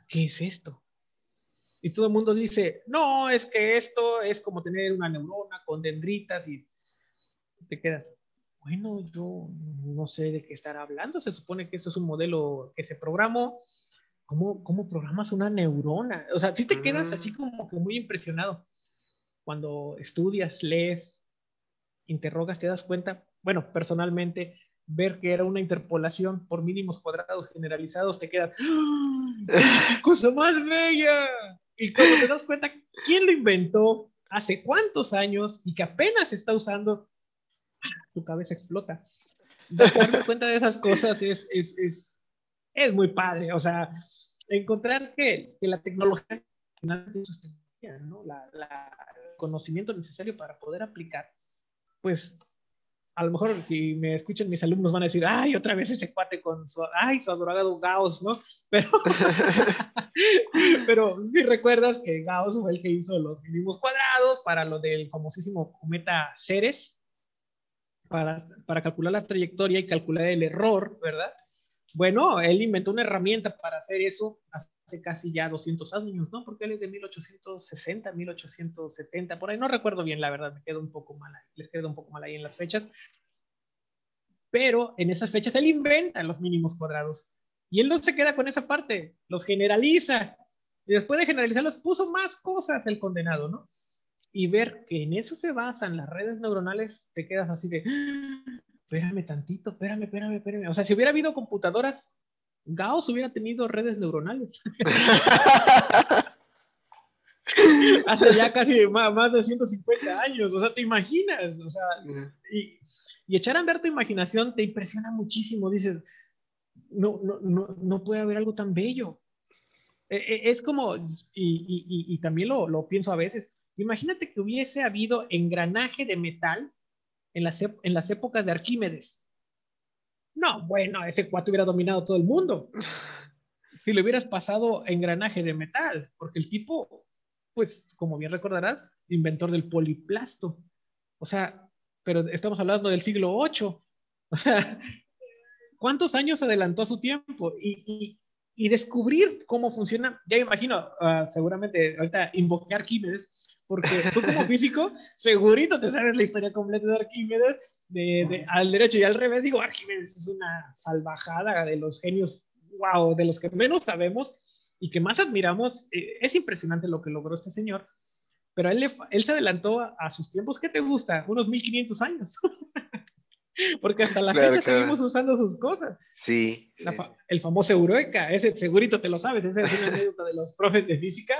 ¿qué es esto? Y todo el mundo dice, no, es que esto es como tener una neurona con dendritas y te quedas, bueno, yo no sé de qué estar hablando, se supone que esto es un modelo que se programó. ¿Cómo, cómo programas una neurona? O sea, si te quedas así como que muy impresionado. Cuando estudias, lees, interrogas, te das cuenta, bueno, personalmente, ver que era una interpolación por mínimos cuadrados generalizados, te quedas, ¡Ah! [LAUGHS] ¡qué cosa más bella! Y cuando te das cuenta quién lo inventó, hace cuántos años y que apenas está usando, tu cabeza explota. Darme cuenta de esas cosas es, es, es, es, muy padre. O sea, encontrar que, que la tecnología ¿no? La, la, el conocimiento necesario para poder aplicar, pues a lo mejor si me escuchan mis alumnos van a decir, ay, otra vez ese cuate con su, ay, su adorado Gauss, ¿no? Pero, [LAUGHS] pero si recuerdas que Gauss fue el que hizo los mínimos cuadrados para lo del famosísimo cometa Ceres, para, para calcular la trayectoria y calcular el error, ¿verdad? Bueno, él inventó una herramienta para hacer eso hace casi ya 200 años, ¿no? Porque él es de 1860, 1870, por ahí no recuerdo bien, la verdad, me quedo un poco mal, les quedo un poco mal ahí en las fechas. Pero en esas fechas él inventa los mínimos cuadrados y él no se queda con esa parte, los generaliza y después de generalizarlos puso más cosas el condenado, ¿no? Y ver que en eso se basan las redes neuronales, te quedas así de, espérame tantito, espérame, espérame, espérame. O sea, si hubiera habido computadoras, Gauss hubiera tenido redes neuronales. [LAUGHS] Hace ya casi más, de 150 años, o sea, te imaginas, o sea, y, y, echar a andar tu imaginación te impresiona muchísimo, dices, no, no, no, no puede haber algo tan bello. E, e, es como, y, y, y también lo, lo pienso a veces, imagínate que hubiese habido engranaje de metal en las, en las épocas de Arquímedes. No, bueno, ese cuate hubiera dominado todo el mundo. Si le hubieras pasado engranaje de metal, porque el tipo, pues, como bien recordarás, inventor del poliplasto. O sea, pero estamos hablando del siglo VIII. [LAUGHS] O sea, ¿cuántos años adelantó a su tiempo? Y, descubrir cómo funciona, ya me imagino, uh, seguramente ahorita invoqué a Arquímedes, porque tú como [LAUGHS] físico, segurito te sabes la historia completa de Arquímedes, de, al derecho y al revés. Digo, Arquímedes es una salvajada de los genios, wow, de los que menos sabemos y que más admiramos. Eh, es impresionante lo que logró este señor, pero él, él se adelantó a, sus tiempos. ¿Qué te gusta? Unos 1500 años. [LAUGHS] [LAUGHS] Porque hasta la fecha seguimos usando sus cosas. Sí. el famoso Eureka, ese segurito te lo sabes, esa es una anécdota de los profes de física,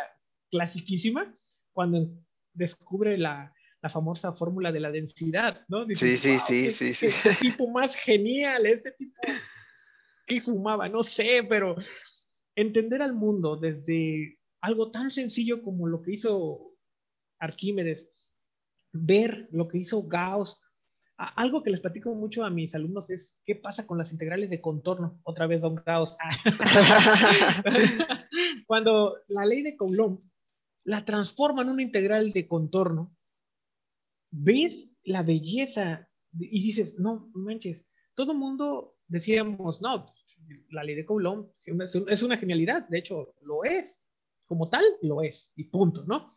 clasiquísima cuando descubre la, la famosa fórmula de la densidad, ¿no? sí, sí, sí, sí, sí. Este tipo más genial, este tipo que fumaba, no sé, pero entender al mundo desde algo tan sencillo como lo que hizo Arquímedes, ver lo que hizo Gauss, algo que les platico mucho a mis alumnos es qué pasa con las integrales de contorno. Otra vez Don Gauss. [LAUGHS] Cuando la ley de Coulomb la transforma en una integral de contorno, ves la belleza y dices, no manches, todo mundo decíamos, no, la ley de Coulomb es una genialidad, de hecho lo es, como tal lo es, y punto, ¿no?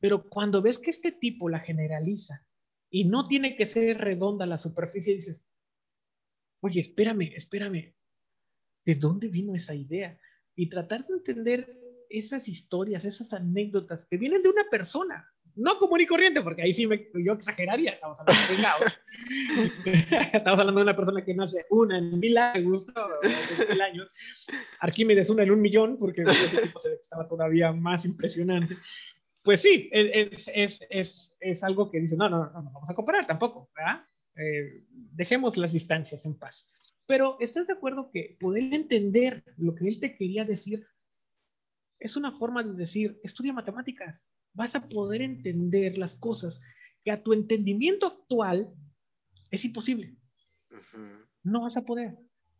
Pero cuando ves que este tipo la generaliza y no tiene que ser redonda la superficie, dices, oye, espérame, espérame, ¿de dónde vino esa idea? Y tratar de entender esas historias, esas anécdotas que vienen de una persona, no común y corriente, porque ahí sí me, yo exageraría, estamos hablando de [LAUGHS] estamos hablando de una persona que nace una en mil años, mil años, Arquímedes una en un millón, porque ese tipo estaba todavía más impresionante. Pues sí, es, es, es, es, algo que dice, no, no, no, no vamos a comparar tampoco, ¿verdad? Eh, dejemos las distancias en paz. Pero ¿estás de acuerdo que poder entender lo que él te quería decir es una forma de decir, estudia matemáticas, vas a poder entender las cosas que a tu entendimiento actual es imposible. No vas a poder.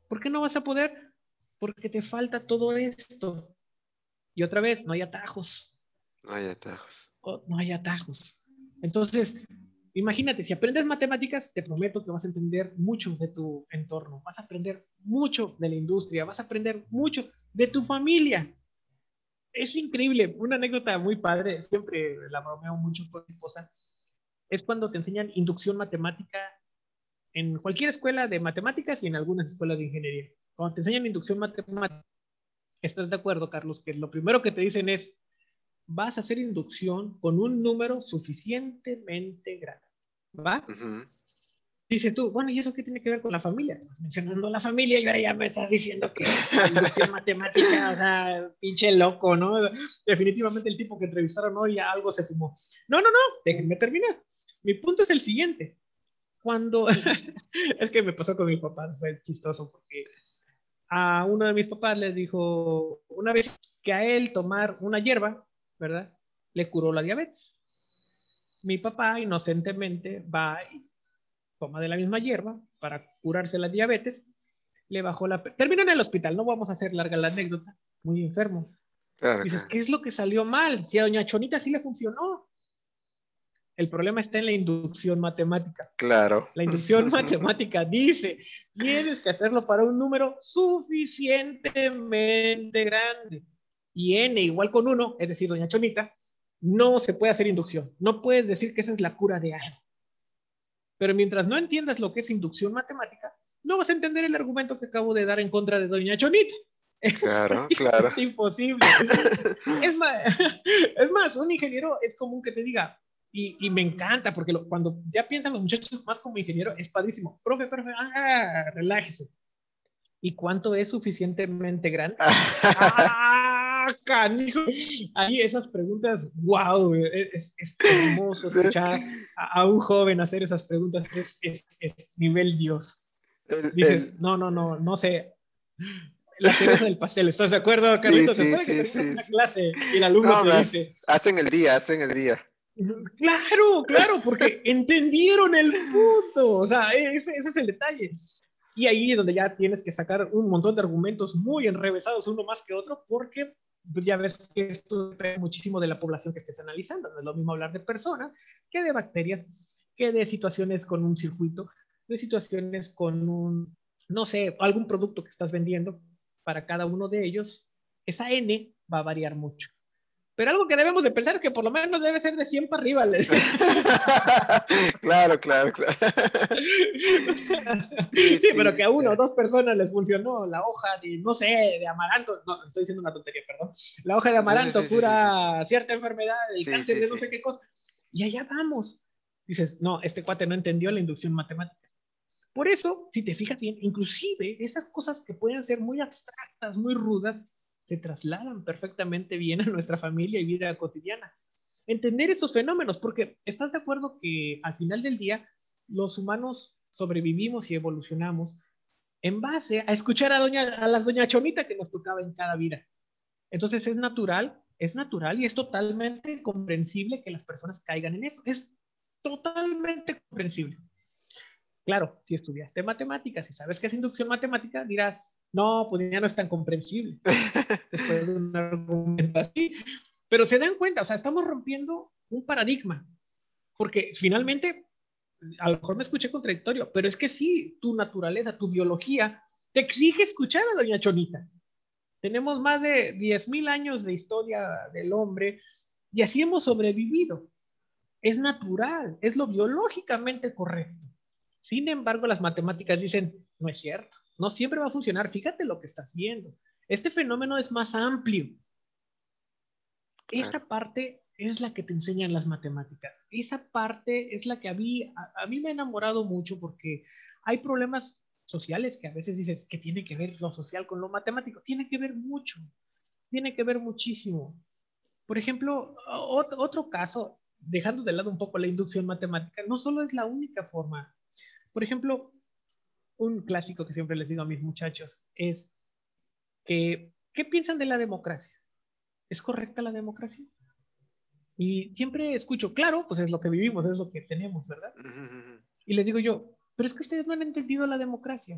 ¿Por qué no vas a poder? Porque te falta todo esto. Y otra vez, no hay atajos. No hay atajos. no hay atajos. Entonces, imagínate, si aprendes matemáticas, te prometo que vas a entender mucho de tu entorno, vas a aprender mucho de la industria, vas a aprender mucho de tu familia es increíble. Una anécdota muy padre, siempre la bromeo mucho con mi esposa, es cuando te enseñan inducción matemática en cualquier escuela de matemáticas y en algunas escuelas de ingeniería. Cuando te enseñan inducción matemática, ¿estás de acuerdo, Carlos? Que lo primero que te dicen es, vas a hacer inducción con un número suficientemente grande. ¿Va? dices tú, bueno, ¿y eso qué tiene que ver con la familia? mencionando la familia y ahora ya me estás diciendo que inducción [LAUGHS] matemática, o sea, pinche loco, ¿no? Definitivamente el tipo que entrevistaron hoy ya algo se fumó. No, no, no, déjenme terminar. Mi punto es el siguiente. Cuando, [LAUGHS] es que me pasó con mi papá, fue chistoso porque a uno de mis papás le dijo una vez que a él tomar una hierba, ¿verdad? Le curó la diabetes. Mi papá inocentemente va y toma de la misma hierba para curarse la diabetes, le bajó la... Terminó en el hospital, no vamos a hacer larga la anécdota, muy enfermo. Dices, ¿qué es lo que salió mal? Si a doña Chonita sí le funcionó. El problema está en la inducción matemática. Claro. La inducción [LAUGHS] matemática dice, tienes que hacerlo para un número suficientemente grande. Y n igual con 1, es decir, doña Chonita, no se puede hacer inducción. No puedes decir que esa es la cura de algo. Pero mientras no entiendas lo que es inducción matemática, no vas a entender el argumento que acabo de dar en contra de Doña Chonita. Claro, claro. Es [LAUGHS] imposible. es, más, [LAUGHS] es más, un ingeniero es común que te diga, y, y me encanta, porque cuando ya piensan los muchachos más como ingeniero, es padrísimo. Profe, profe, ah, relájese. ¿Y cuánto es suficientemente grande? [LAUGHS] ¡Ah, canijo! Ahí esas preguntas, wow, es, hermoso [LAUGHS] escuchar a, un joven hacer esas preguntas, es, es nivel Dios. Dices, no, no, no, no sé. La cereza del pastel, ¿estás de acuerdo, Carlitos? Sí, sí, sí, una clase y el alumno te dice. Hacen el día, hacen el día. Claro, claro, porque entendieron el punto. O sea, ese, ese es el detalle. Y ahí es donde ya tienes que sacar un montón de argumentos muy enrevesados, uno más que otro, porque pues, ya ves que esto depende muchísimo de la población que estés analizando. No es lo mismo hablar de personas que de bacterias, que de situaciones con un circuito, de situaciones con un, no sé, algún producto que estás vendiendo. Para cada uno de ellos, esa N va a variar mucho. Pero algo que debemos de pensar es que por lo menos debe ser de 100 para arriba. [LAUGHS] claro, claro, claro. [LAUGHS] Sí, pero que a uno o dos personas les funcionó la hoja de, no sé, de amaranto. No, estoy diciendo una tontería, perdón. La hoja de amaranto cura cierta enfermedad, el cáncer de no sé qué cosa. Y allá vamos. Dices, no, este cuate no entendió la inducción matemática. Por eso, si te fijas bien, inclusive esas cosas que pueden ser muy abstractas, muy rudas, se trasladan perfectamente bien a nuestra familia y vida cotidiana. entender esos fenómenos, porque estás de acuerdo que al final del día los humanos sobrevivimos y evolucionamos en base a escuchar a, doña, a las doña Chonita que nos tocaba en cada vida. Entonces es natural, es natural y es totalmente comprensible que las personas caigan en eso. Es totalmente comprensible. Claro, si estudiaste matemáticas y sabes qué es inducción matemática, dirás, no, pues ya no es tan comprensible. [LAUGHS] Después de un argumento así. Pero se dan cuenta, o sea, estamos rompiendo un paradigma. Porque finalmente, a lo mejor me escuché contradictorio, pero es que sí, tu naturaleza, tu biología, te exige escuchar a Doña Chonita. Tenemos más de 10.000 años de historia del hombre y así hemos sobrevivido. Es natural, es lo biológicamente correcto. Sin embargo, las matemáticas dicen, no es cierto, no siempre va a funcionar. Fíjate lo que estás viendo. Este fenómeno es más amplio. Esa parte es la que te enseñan las matemáticas. Esa parte es la que a mí, a, mí me ha enamorado mucho porque hay problemas sociales que a veces dices que tiene que ver lo social con lo matemático. Tiene que ver mucho, tiene que ver muchísimo. Por ejemplo, otro caso, dejando de lado un poco la inducción matemática, no solo es la única forma por ejemplo, un clásico que siempre les digo a mis muchachos es que, ¿qué piensan de la democracia? ¿Es correcta la democracia? Y siempre escucho, claro, pues es lo que vivimos, es lo que tenemos, ¿verdad? Y les digo yo, pero es que ustedes no han entendido la democracia.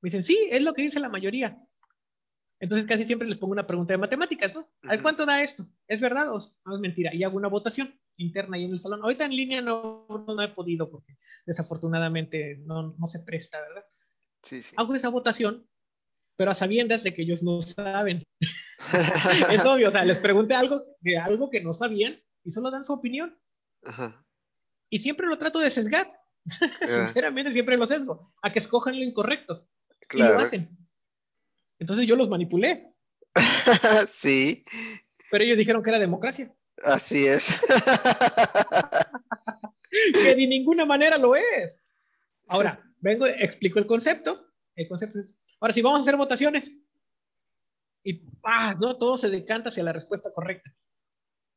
Me dicen, sí, es lo que dice la mayoría. Entonces casi siempre les pongo una pregunta de matemáticas, ¿no? ¿A cuánto da esto? ¿Es verdad o es mentira? Y hago una votación interna ahí en el salón. Ahorita en línea no, no, he podido porque desafortunadamente no, no se presta, ¿verdad? Sí, sí. Hago esa votación, pero a sabiendas de que ellos no saben. [LAUGHS] es obvio, o sea, les pregunté algo de algo que no sabían y solo dan su opinión. Ajá. Y siempre lo trato de sesgar. [LAUGHS] Sinceramente, siempre lo sesgo. A que escojan lo incorrecto. Claro. Y lo hacen. Entonces yo los manipulé. [LAUGHS] sí. Pero ellos dijeron que era democracia. Así es. que de ninguna manera lo es. Ahora, vengo, explico el concepto. El concepto es, ahora sí, vamos a hacer votaciones. Y ¡paz! ¿no? Todo se decanta hacia la respuesta correcta.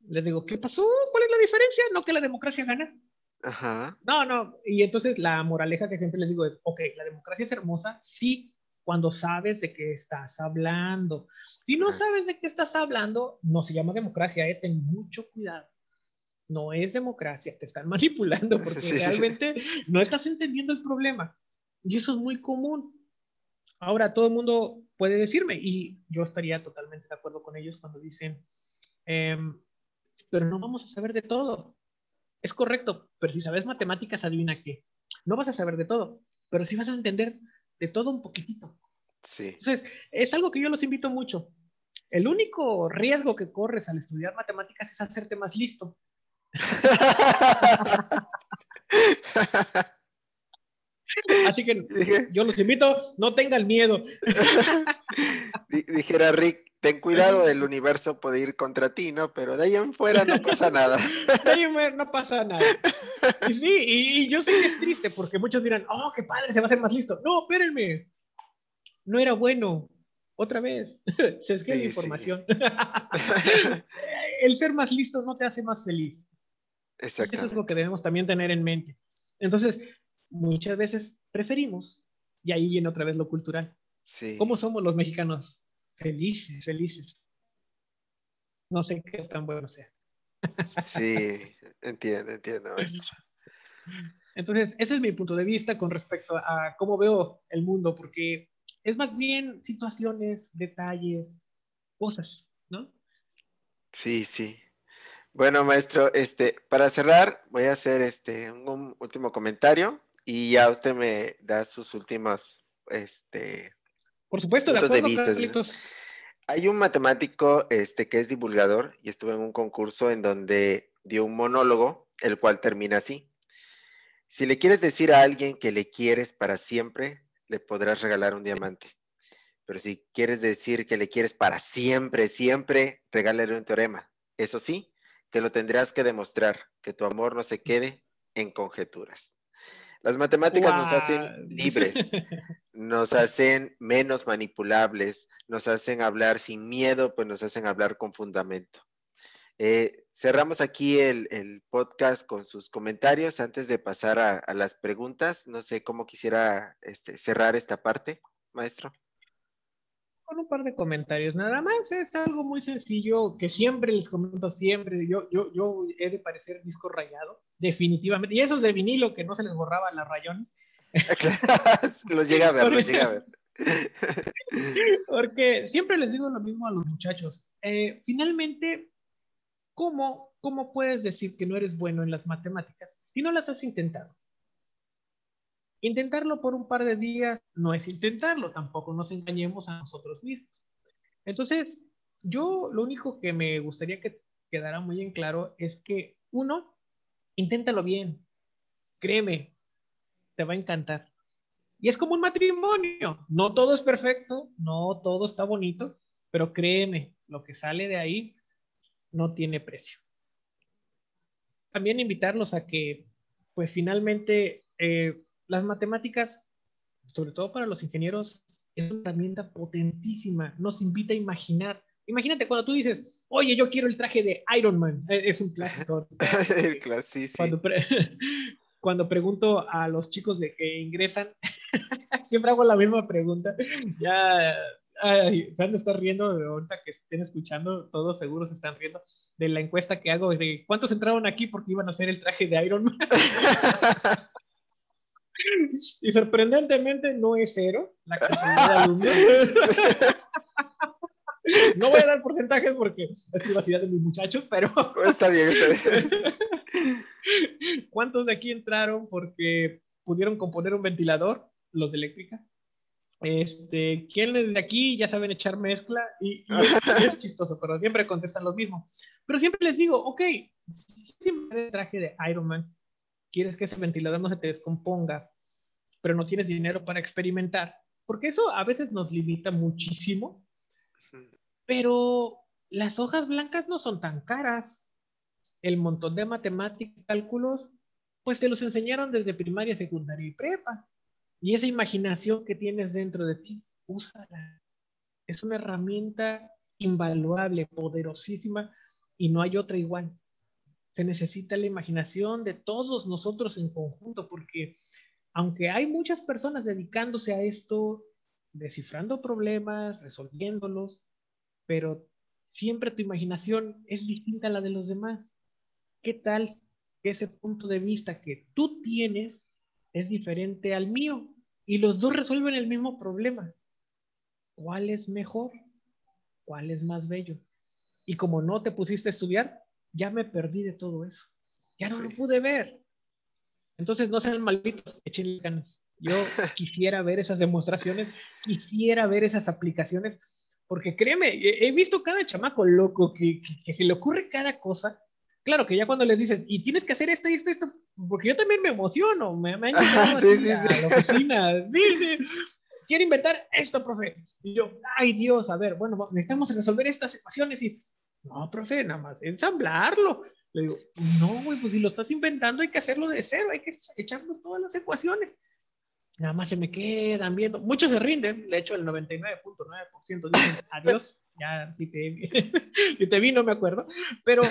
Les digo, ¿qué pasó? ¿Cuál es la diferencia? No que la democracia gana. Ajá. No, no. Y entonces la moraleja que siempre les digo es, ok, la democracia es hermosa, sí, cuando sabes de qué estás hablando. Si no sabes de qué estás hablando, no se llama democracia, ¿eh? ten mucho cuidado. No es democracia, te están [LAUGHS] manipulando porque realmente no estás entendiendo el problema. Y eso es muy común. Ahora, todo el mundo puede decirme, y yo estaría totalmente de acuerdo con ellos cuando dicen, em, pero no vamos a saber de todo. Es correcto, pero si sabes matemáticas, adivina qué. No vas a saber de todo, pero sí vas a entender de todo un poquitito. Sí. Entonces, es algo que yo los invito mucho. El único riesgo que corres al estudiar matemáticas es hacerte más listo. Así que yo los invito, no tengan miedo. [LAUGHS] Dijera Rick, ten cuidado, el universo puede ir contra ti, ¿no? Pero de ahí en fuera no pasa [LAUGHS] nada. De ahí en fuera no pasa nada. Y sí, y, yo sé que es triste porque muchos dirán, oh, qué padre, se va a hacer más listo. No, espérenme. No era bueno. Otra vez. [LAUGHS] se es que la información. el ser más listo no te hace más feliz. Eso es lo que debemos también tener en mente. Entonces, muchas veces preferimos, y ahí viene otra vez lo cultural. Sí. ¿Cómo somos los mexicanos? Felices, felices. No sé qué tan bueno sea. Sí, entiendo, entiendo. Entonces, ese es mi punto de vista con respecto a cómo veo el mundo, porque es más bien situaciones, detalles, cosas, ¿no? Sí, sí. Bueno, maestro, este, para cerrar, voy a hacer este un último comentario y ya usted me da sus últimos, este, por supuesto, de acuerdo, de Hay un matemático este, que es divulgador y estuvo en un concurso en donde dio un monólogo, el cual termina así. Si le quieres decir a alguien que le quieres para siempre, le podrás regalar un diamante. Pero si quieres decir que le quieres para siempre, siempre, regálale un teorema. Eso sí, que lo tendrás que demostrar, que tu amor no se quede en conjeturas. Las matemáticas nos hacen [LAUGHS] libres, nos hacen menos manipulables, nos hacen hablar sin miedo, pues nos hacen hablar con fundamento. Eh, cerramos aquí el, podcast con sus comentarios antes de pasar a, las preguntas. No sé cómo quisiera este, cerrar esta parte, maestro. Con un par de comentarios, nada más es algo muy sencillo que siempre les comento, siempre. Yo, yo, yo he de parecer disco rayado, definitivamente. Y esos de vinilo que no se les borraban las rayones. [LAUGHS] los llega a ver, los llega a ver. [LAUGHS] Porque siempre les digo lo mismo a los muchachos. Eh, finalmente, ¿cómo, ¿cómo puedes decir que no eres bueno en las matemáticas si no las has intentado? Intentarlo por un par de días no es intentarlo, tampoco nos engañemos a nosotros mismos. Entonces, yo lo único que me gustaría que quedara muy en claro es que, uno, inténtalo bien, créeme, te va a encantar. Y es como un matrimonio. No todo es perfecto, no todo está bonito, pero créeme, lo que sale de ahí no tiene precio. También invitarlos a que, pues finalmente, eh, las matemáticas, sobre todo para los ingenieros, es una herramienta potentísima. Nos invita a imaginar. Imagínate cuando tú dices, oye, yo quiero el traje de Iron Man. Eh, es un clásico. [LAUGHS] el clásico. Cuando, [LAUGHS] cuando pregunto a los chicos de que ingresan, [LAUGHS] siempre hago la misma pregunta. Ya ay, se han de estar riendo de ahorita que estén escuchando, todos seguros están riendo de la encuesta que hago de cuántos entraron aquí porque iban a hacer el traje de Iron Man. [LAUGHS] y sorprendentemente no es cero la cantidad de alumnos. no voy a dar porcentajes porque es privacidad de mis muchachos, pero. está bien, está bien. [LAUGHS] ¿Cuántos de aquí entraron porque pudieron componer un ventilador? Los de eléctrica. Este, ¿quiénes de aquí ya saben echar mezcla? Y, es, chistoso, pero siempre contestan lo mismo. Pero siempre les digo, ok, siempre traje de Iron Man, quieres que ese ventilador no se te descomponga, pero no tienes dinero para experimentar, porque eso a veces nos limita muchísimo, pero las hojas blancas no son tan caras el montón de matemáticas, cálculos, pues te los enseñaron desde primaria, secundaria y prepa. Y esa imaginación que tienes dentro de ti, úsala. Es una herramienta invaluable, poderosísima y no hay otra igual. Se necesita la imaginación de todos nosotros en conjunto porque aunque hay muchas personas dedicándose a esto, descifrando problemas, resolviéndolos, pero siempre tu imaginación es distinta a la de los demás. ¿qué tal que ese punto de vista que tú tienes es diferente al mío? Y los dos resuelven el mismo problema. ¿Cuál es mejor? ¿Cuál es más bello? Y como no te pusiste a estudiar, ya me perdí de todo eso. Ya no lo pude ver. Entonces, no sean malditos, échenle ganas. Yo [LAUGHS] quisiera ver esas demostraciones, quisiera ver esas aplicaciones, porque créeme, he visto cada chamaco loco que, que, que se le ocurre cada cosa Claro que ya cuando les dices, y tienes que hacer esto y esto, esto, porque yo también me emociono, me, me han [LAUGHS] sí, sí, a la oficina, [LAUGHS] sí, sí, quiero inventar esto, profe. Y yo, ay Dios, a ver, bueno, necesitamos resolver estas ecuaciones y, no, profe, nada más ensamblarlo. Le digo, no, güey, pues si lo estás inventando hay que hacerlo de cero, hay que echarnos todas las ecuaciones. Nada más se me quedan viendo. Muchos se rinden, de hecho el 99.9% dicen [LAUGHS] adiós, ya si te, [LAUGHS] te vi no me acuerdo, pero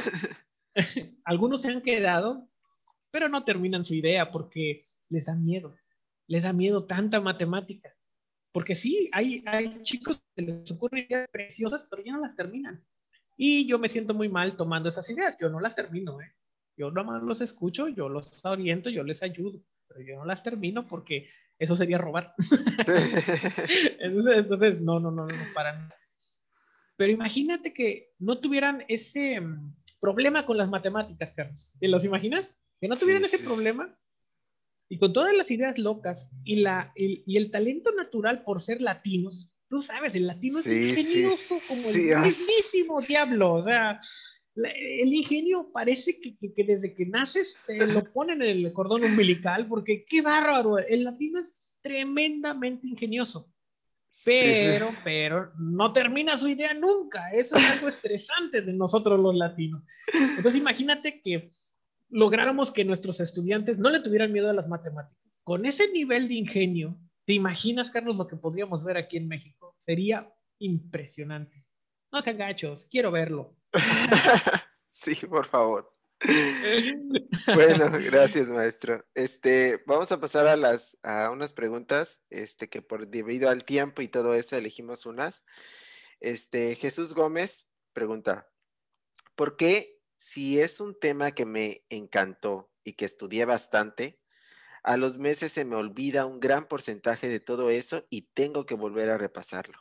[LAUGHS] Algunos se han quedado, pero no terminan su idea porque les da miedo. Les da miedo tanta matemática. Porque sí, hay, hay chicos que les ocurren ideas preciosas, pero ya no las terminan. Y yo me siento muy mal tomando esas ideas. Yo no las termino, ¿eh? Yo nomás los escucho, yo los oriento, yo les ayudo, pero yo no las termino porque eso sería robar. [LAUGHS] entonces, entonces, no, no, no, no, para nada. Pero imagínate que no tuvieran ese, problema con las matemáticas, Carlos. ¿Te los imaginas? Que no tuvieran ese problema. Y con todas las ideas locas y, la, y el talento natural por ser latinos, tú sabes, el latino es ingenioso como el ah. mismísimo diablo. O sea, el ingenio parece que, que, desde que naces te [LAUGHS] lo ponen en el cordón umbilical, porque qué bárbaro. El latino es tremendamente ingenioso. Pero, pero no termina su idea nunca. Eso es algo estresante de nosotros los latinos. Entonces imagínate que lográramos que nuestros estudiantes no le tuvieran miedo a las matemáticas. Con ese nivel de ingenio, ¿te imaginas, Carlos, lo que podríamos ver aquí en México? Sería impresionante. No sean gachos, quiero verlo. [LAUGHS] Sí, por favor. [LAUGHS] Bueno, gracias, maestro. Este, vamos a pasar a las a unas preguntas, este, que por debido al tiempo y todo eso elegimos unas. Este, Jesús Gómez pregunta, ¿por qué si es un tema que me encantó y que estudié bastante, a los meses se me olvida un gran porcentaje de todo eso y tengo que volver a repasarlo?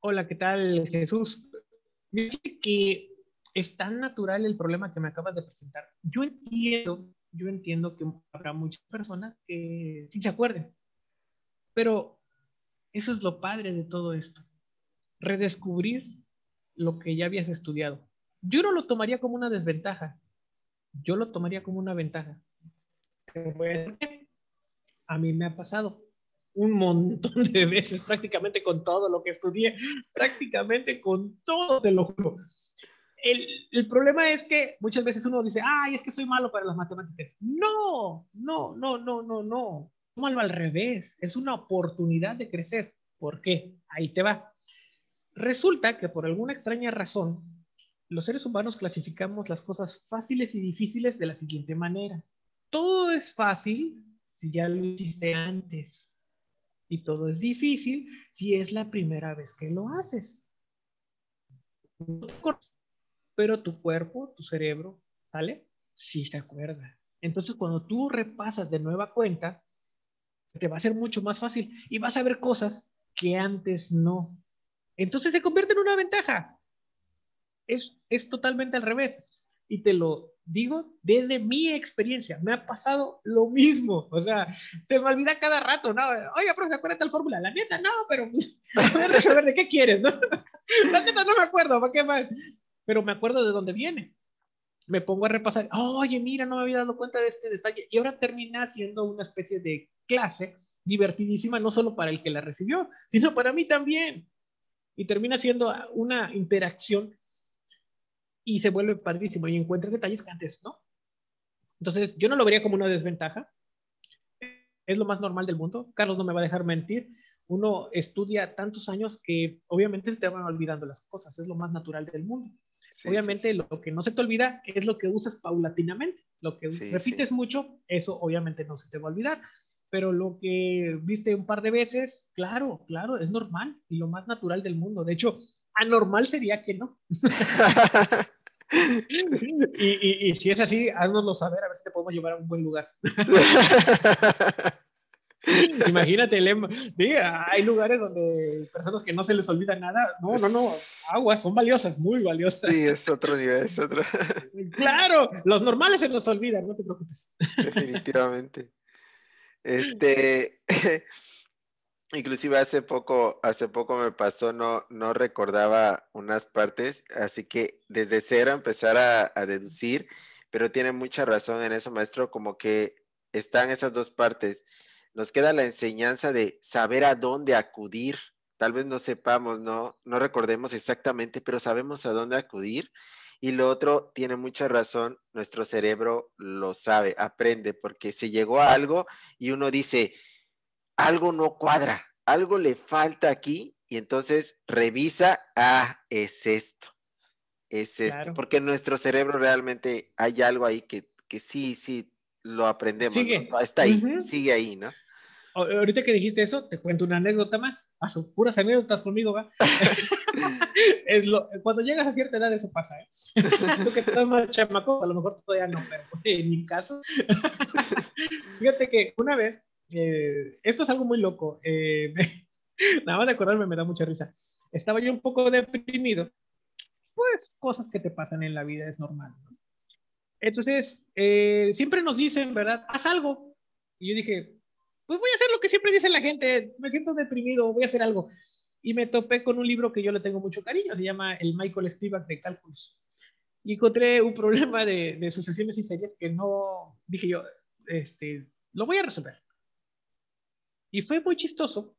Hola, ¿qué tal, Jesús? Fíjate que es tan natural el problema que me acabas de presentar. Yo entiendo, yo entiendo que habrá muchas personas que sí se acuerden, pero eso es lo padre de todo esto. Redescubrir lo que ya habías estudiado. Yo no lo tomaría como una desventaja, yo lo tomaría como una ventaja. A mí me ha pasado un montón de veces, prácticamente con todo lo que estudié, prácticamente con todo, te lo juro. El, el, problema es que muchas veces uno dice, ay, es que soy malo para las matemáticas. No, no, no, no, no, no. Tómalo al revés. Es una oportunidad de crecer. ¿Por qué? Ahí te va. Resulta que por alguna extraña razón, los seres humanos clasificamos las cosas fáciles y difíciles de la siguiente manera. Todo es fácil si ya lo hiciste antes y todo es difícil si es la primera vez que lo haces. Pero tu cuerpo, tu cerebro, ¿sale? Sí se acuerda. Entonces, cuando tú repasas de nueva cuenta, te va a ser mucho más fácil y vas a ver cosas que antes no. Entonces se convierte en una ventaja. Es, es totalmente al revés. Y te lo digo desde mi experiencia, me ha pasado lo mismo, o sea, se me olvida cada rato, ¿no? Oiga, profe, acuérdate tal fórmula, la neta, no, pero [LAUGHS] a ver de qué quieres, ¿no? [LAUGHS] La neta no me acuerdo, ¿para qué más? Pero me acuerdo de dónde viene. Me pongo a repasar, oye, mira, no me había dado cuenta de este detalle, y ahora termina siendo una especie de clase divertidísima, no solo para el que la recibió, sino para mí también. Y termina siendo una interacción y se vuelve padrísimo y encuentras detalles que antes no. Entonces, yo no lo vería como una desventaja. Es lo más normal del mundo. Carlos no me va a dejar mentir. Uno estudia tantos años que obviamente se te van olvidando las cosas. Es lo más natural del mundo. obviamente lo que no se te olvida es lo que usas paulatinamente. Lo que repites mucho, eso obviamente no se te va a olvidar. Pero lo que viste un par de veces, claro, claro, es normal y lo más natural del mundo. De hecho, anormal sería que no. [LAUGHS] y, si es así, háznoslo saber, a ver si te podemos llevar a un buen lugar. [LAUGHS] Imagínate, sí, hay lugares donde personas que no se les olvida nada. No, no, no, aguas, son valiosas, muy valiosas. Sí, es otro nivel, es otro. Claro, los normales se nos olvidan, no te preocupes. Definitivamente. Este, [LAUGHS] Inclusive hace poco, hace poco me pasó, no, no recordaba unas partes, así que desde cero empezar a, deducir, pero tiene mucha razón en eso, maestro, como que están esas dos partes. Nos queda la enseñanza de saber a dónde acudir. Tal vez no sepamos, no, no recordemos exactamente, pero sabemos a dónde acudir. Y lo otro tiene mucha razón, nuestro cerebro lo sabe, aprende, porque se llegó a algo y uno dice, algo no cuadra, algo le falta aquí y entonces revisa, ah, es esto, es esto, porque en nuestro cerebro realmente hay algo ahí que, que sí, sí, lo aprendemos, está ahí, sigue ahí, ¿no? Ahorita que dijiste eso, te cuento una anécdota más. A sus puras anécdotas conmigo, ¿va? [LAUGHS] es lo, cuando llegas a cierta edad, eso pasa, ¿eh? [LAUGHS] Tú que estás más chamaco, a lo mejor todavía no, pero en mi caso. [LAUGHS] Fíjate que una vez eh, esto es algo muy loco. Eh, [LAUGHS] nada más de acordarme me da mucha risa. Estaba yo un poco deprimido. Pues cosas que te pasan en la vida es normal. Entonces, eh, siempre nos dicen, ¿verdad? Haz algo. Y yo dije, pues voy a hacer lo que siempre dice la gente. Me siento deprimido, voy a hacer algo. Y me topé con un libro que yo le tengo mucho cariño. Se llama El Michael Spivak de Cálculos. Y encontré un problema de, de sucesiones y series que no, dije yo, este, lo voy a resolver y fue muy chistoso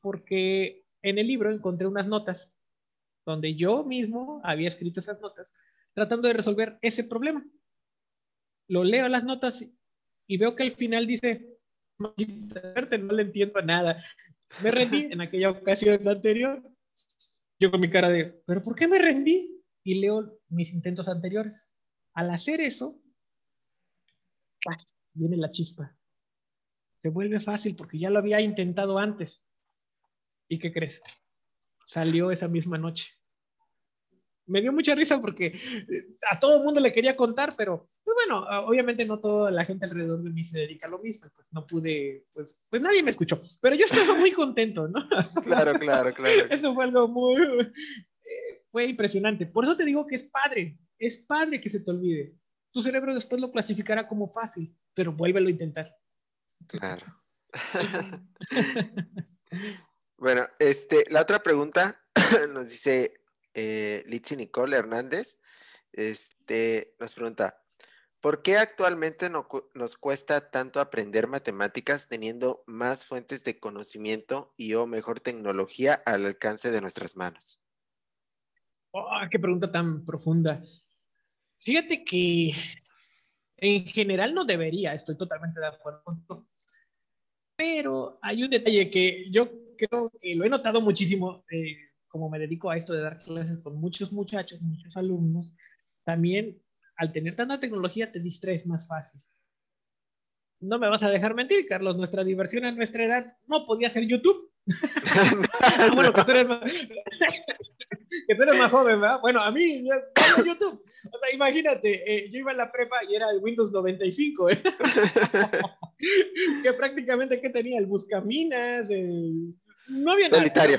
porque en el libro encontré unas notas donde yo mismo había escrito esas notas tratando de resolver ese problema. Lo leo las notas y veo que al final dice, no le entiendo a nada. Me rendí [LAUGHS] en aquella ocasión anterior. Yo con mi cara de, ¿pero por qué me rendí? y leo mis intentos anteriores. Al hacer eso, viene la chispa. Se vuelve fácil porque ya lo había intentado antes. ¿Y qué crees? Salió esa misma noche. Me dio mucha risa porque eh, a todo el mundo le quería contar, pero pues bueno, obviamente no toda la gente alrededor de mí se dedica a lo mismo, pues no pude, pues, pues nadie me escuchó, pero yo estaba muy contento, ¿no? [LAUGHS] Claro, claro, claro. Eso fue algo muy, eh, fue impresionante. Por eso te digo que es padre, es padre que se te olvide. Tu cerebro después lo clasificará como fácil, pero vuélvelo a intentar. Claro. [LAUGHS] bueno, este, la otra pregunta [CLEARS THROAT] nos dice eh, Litsi Nicole Hernández. Este, nos pregunta, ¿por qué actualmente no, nos cuesta tanto aprender matemáticas teniendo más fuentes de conocimiento y o mejor tecnología al alcance de nuestras manos? Oh, qué pregunta tan profunda. Fíjate que en general no debería, estoy totalmente de acuerdo Pero hay un detalle que yo creo que lo he notado muchísimo, eh, como me dedico a esto de dar clases con muchos muchachos, muchos alumnos, también al tener tanta tecnología te distraes más fácil. No me vas a dejar mentir, Carlos, nuestra diversión a nuestra edad no podía ser YouTube. [LAUGHS] Ah, bueno, que tú eres más, [LAUGHS] que tú eres más joven, ¿verdad? Bueno, a mí, YouTube. O sea, imagínate, eh, yo iba a la prepa y era el Windows 95, ¿eh? [LAUGHS] que prácticamente, ¿qué tenía? El Buscaminas, el... No había nada. Solitario.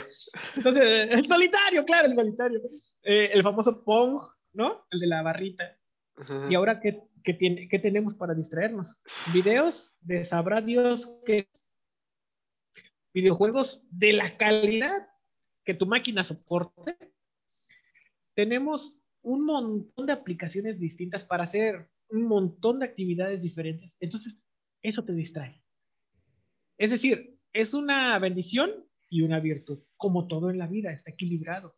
Entonces, el solitario, claro, el solitario. Eh, el famoso Pong, ¿no? El de la barrita. Y ahora, ¿qué, qué, tiene, ¿qué tenemos para distraernos? Videos de sabrá Dios que videojuegos de la calidad que tu máquina soporte. Tenemos un montón de aplicaciones distintas para hacer un montón de actividades diferentes. Entonces, eso te distrae. Es decir, es una bendición y una virtud, como todo en la vida, está equilibrado.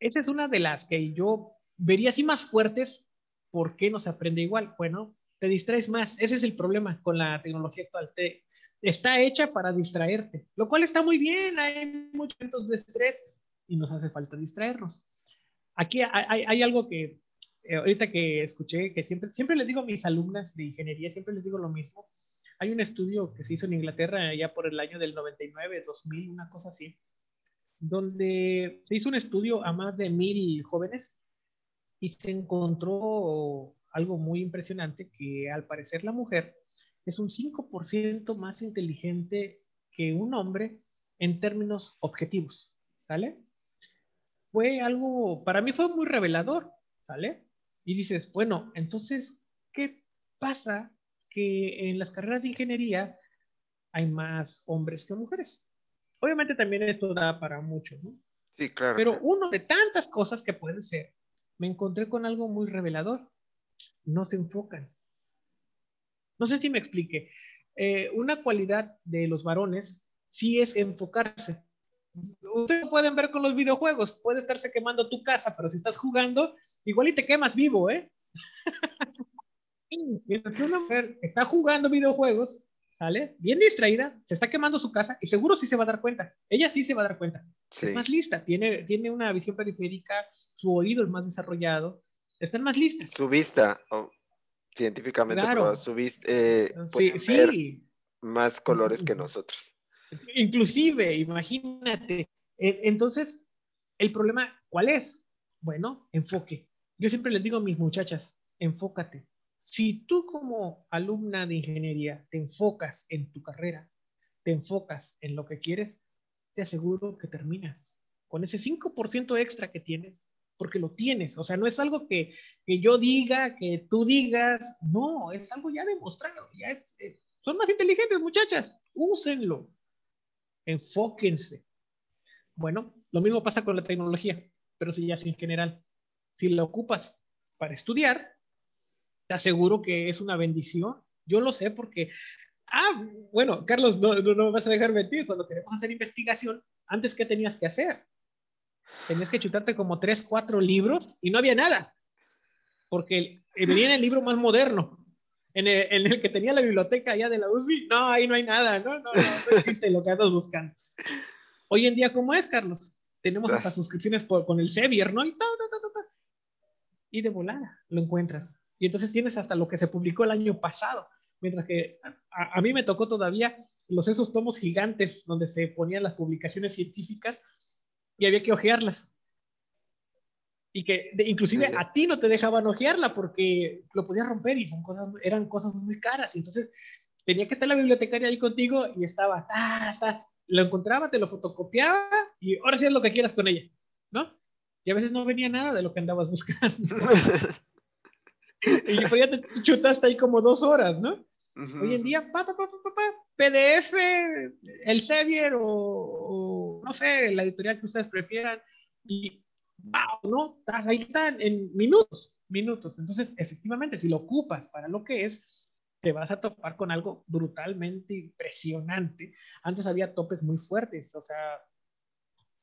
Esa es una de las que yo vería así más fuertes. ¿Por qué no se aprende igual? Bueno, te distraes más. Ese es el problema con la tecnología actual. Te, está hecha para distraerte, lo cual está muy bien. Hay muchos momentos de estrés y nos hace falta distraernos aquí hay, algo que eh, ahorita que escuché, que siempre, siempre les digo a mis alumnas de ingeniería, siempre les digo lo mismo. Hay un estudio que se hizo en Inglaterra ya por el año del 99, 2000, una cosa así, donde se hizo un estudio a más de mil jóvenes y se encontró algo muy impresionante, que al parecer la mujer es un 5% más inteligente que un hombre en términos objetivos, ¿sale? Fue algo, para mí fue muy revelador, ¿sale? Y dices, bueno, entonces, ¿qué pasa que en las carreras de ingeniería hay más hombres que mujeres? Obviamente también esto da para mucho, ¿no? Sí, claro. Pero uno de tantas cosas que pueden ser, me encontré con algo muy revelador. No se enfocan. No sé si me explique. Eh, una cualidad de los varones sí es enfocarse. Ustedes pueden ver con los videojuegos, puede estarse quemando tu casa, pero si estás jugando, igual y te quemas vivo, ¿eh? Mientras una mujer está jugando videojuegos, ¿sale? Bien distraída, se está quemando su casa y seguro sí se va a dar cuenta. Ella sí se va a dar cuenta. Es más lista, tiene, tiene una visión periférica, su oído es más desarrollado, están más listas. Su vista, científicamente, su vista, eh, sí, sí. más colores que nosotros. Inclusive, imagínate. E, entonces, el problema, ¿cuál es? Bueno, enfoque. Yo siempre les digo a mis muchachas, enfócate. Si tú como alumna de ingeniería te enfocas en tu carrera, te enfocas en lo que quieres, te aseguro que terminas con ese 5% extra que tienes, porque lo tienes. O sea, no es algo que, que, yo diga, que tú digas, no, es algo ya demostrado. Ya es, eh, son más inteligentes, muchachas, úsenlo enfóquense. Bueno, lo mismo pasa con la tecnología, pero si ya es en general. Si la ocupas para estudiar, te aseguro que es una bendición. Yo lo sé porque, ah, bueno, Carlos, no, no, me vas a dejar mentir. Cuando queremos hacer investigación, antes, ¿qué tenías que hacer? Tenías que chutarte como tres, cuatro libros y no había nada. Porque venía en el libro más moderno en el, que tenía la biblioteca allá de la USB, no, ahí no hay nada, no, no, no, existe lo que andas buscando. Hoy en día, ¿cómo es, Carlos? Tenemos hasta suscripciones por, con el Sevier, ¿no? Y todo, todo, y de volada lo encuentras. Y entonces tienes hasta lo que se publicó el año pasado, mientras que a, mí me tocó todavía los esos tomos gigantes donde se ponían las publicaciones científicas y había que ojearlas. Y que inclusive a ti no te dejaban ojearla porque lo podías romper y son cosas, eran cosas muy caras. Entonces tenía que estar la bibliotecaria ahí contigo y estaba, ta, lo encontraba, te lo fotocopiaba y ahora sí es lo que quieras con ella, ¿no? Y a veces no venía nada de lo que andabas buscando. [LAUGHS] y por ya te chutaste ahí como dos horas, ¿no? Hoy en día, pa, pa, pa, PDF, el Sevier o, no sé, la editorial que ustedes prefieran. Y, wow, ¿no? Ahí están en minutos, minutos. Entonces, efectivamente, si lo ocupas para lo que es, te vas a topar con algo brutalmente impresionante. Antes había topes muy fuertes, o sea,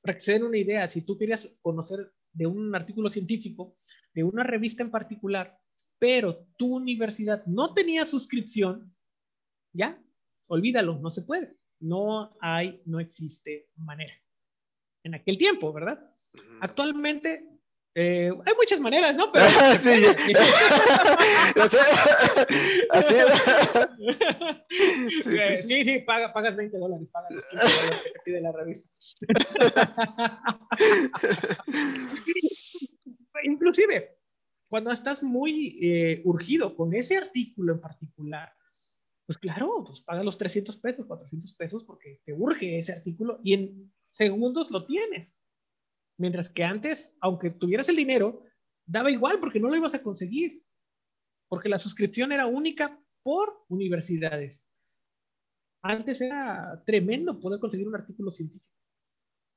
para que se den una idea, si tú querías conocer de un artículo científico, de una revista en particular, pero tu universidad no tenía suscripción, ya, olvídalo, no se puede. No hay, no existe manera. En aquel tiempo, ¿verdad? Actualmente eh, hay muchas maneras, ¿no? Pero... sí, sí, sí, pagas 20 dólares, pagas los [LAUGHS] 15 dólares que te pide la revista. [LAUGHS] Inclusive, cuando estás muy eh, urgido con ese artículo en particular, pues claro, pues pagas los 300 pesos, 400 pesos porque te urge ese artículo y en segundos lo tienes. Mientras que antes, aunque tuvieras el dinero, daba igual porque no lo ibas a conseguir. Porque la suscripción era única por universidades. Antes era tremendo poder conseguir un artículo científico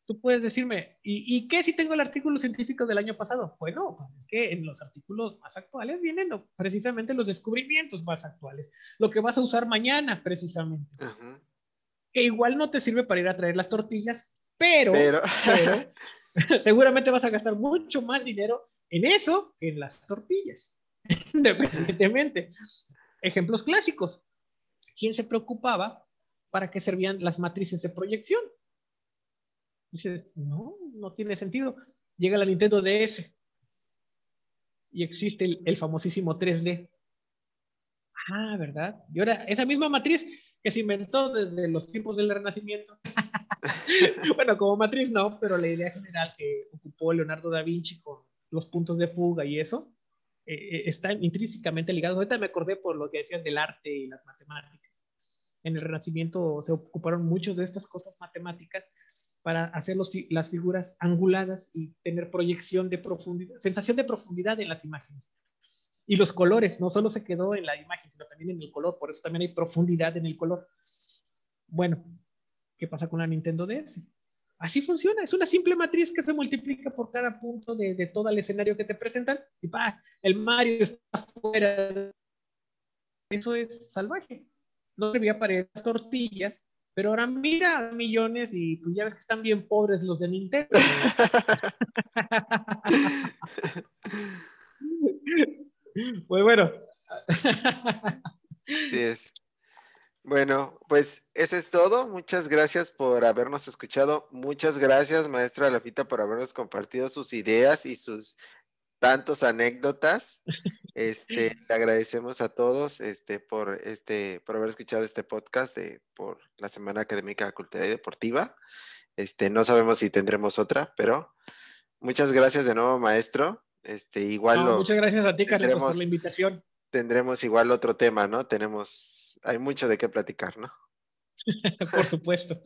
tú puedes decirme, ¿y, qué si tengo el artículo científico del año pasado? Bueno, pues es que en los artículos más actuales vienen precisamente los descubrimientos más actuales, lo que vas a usar mañana precisamente. Que igual no te sirve para ir a traer las tortillas, pero, [LAUGHS] [LAUGHS] seguramente vas a gastar mucho más dinero en eso que en las tortillas, [LAUGHS] independientemente. Ejemplos clásicos. ¿Quién se preocupaba para qué servían las matrices de proyección? Dices, no, no tiene sentido. Llega la Nintendo DS y existe el, famosísimo 3D. Ah, ¿verdad? Y ahora, esa misma matriz que se inventó desde los tiempos del Renacimiento. [LAUGHS] bueno, como matriz no, pero la idea general que ocupó Leonardo da Vinci con los puntos de fuga y eso, eh, eh, están intrínsecamente ligados. Ahorita me acordé por lo que decías del arte y las matemáticas. En el Renacimiento se ocuparon muchos de estas cosas matemáticas para hacer las figuras anguladas y tener proyección de profundidad, sensación de profundidad en las imágenes. Y los colores, no solo se quedó en la imagen, sino también en el color, por eso también hay profundidad en el color. Bueno, ¿qué pasa con la Nintendo DS? Así funciona, es una simple matriz que se multiplica por cada punto de, de todo el escenario que te presentan y paz, el Mario está fuera. Eso es salvaje. No debía para las tortillas pero ahora mira millones y pues ya ves que están bien pobres los de Nintendo. [LAUGHS] [LAUGHS] pues bueno. Sí es. Bueno, pues eso es todo. Muchas gracias por habernos escuchado. Muchas gracias, maestra Lafita, por habernos compartido sus ideas y sus tantos anécdotas. Este, [LAUGHS] le agradecemos a todos este, por, este, por haber escuchado este podcast de, por la Semana Académica Cultural y Deportiva. Este, no sabemos si tendremos otra, pero muchas gracias de nuevo, maestro. Este, igual muchas gracias a ti, Carlos, por la invitación. Tendremos igual otro tema, ¿no? Tenemos, hay mucho de qué platicar, ¿no? [LAUGHS] por supuesto.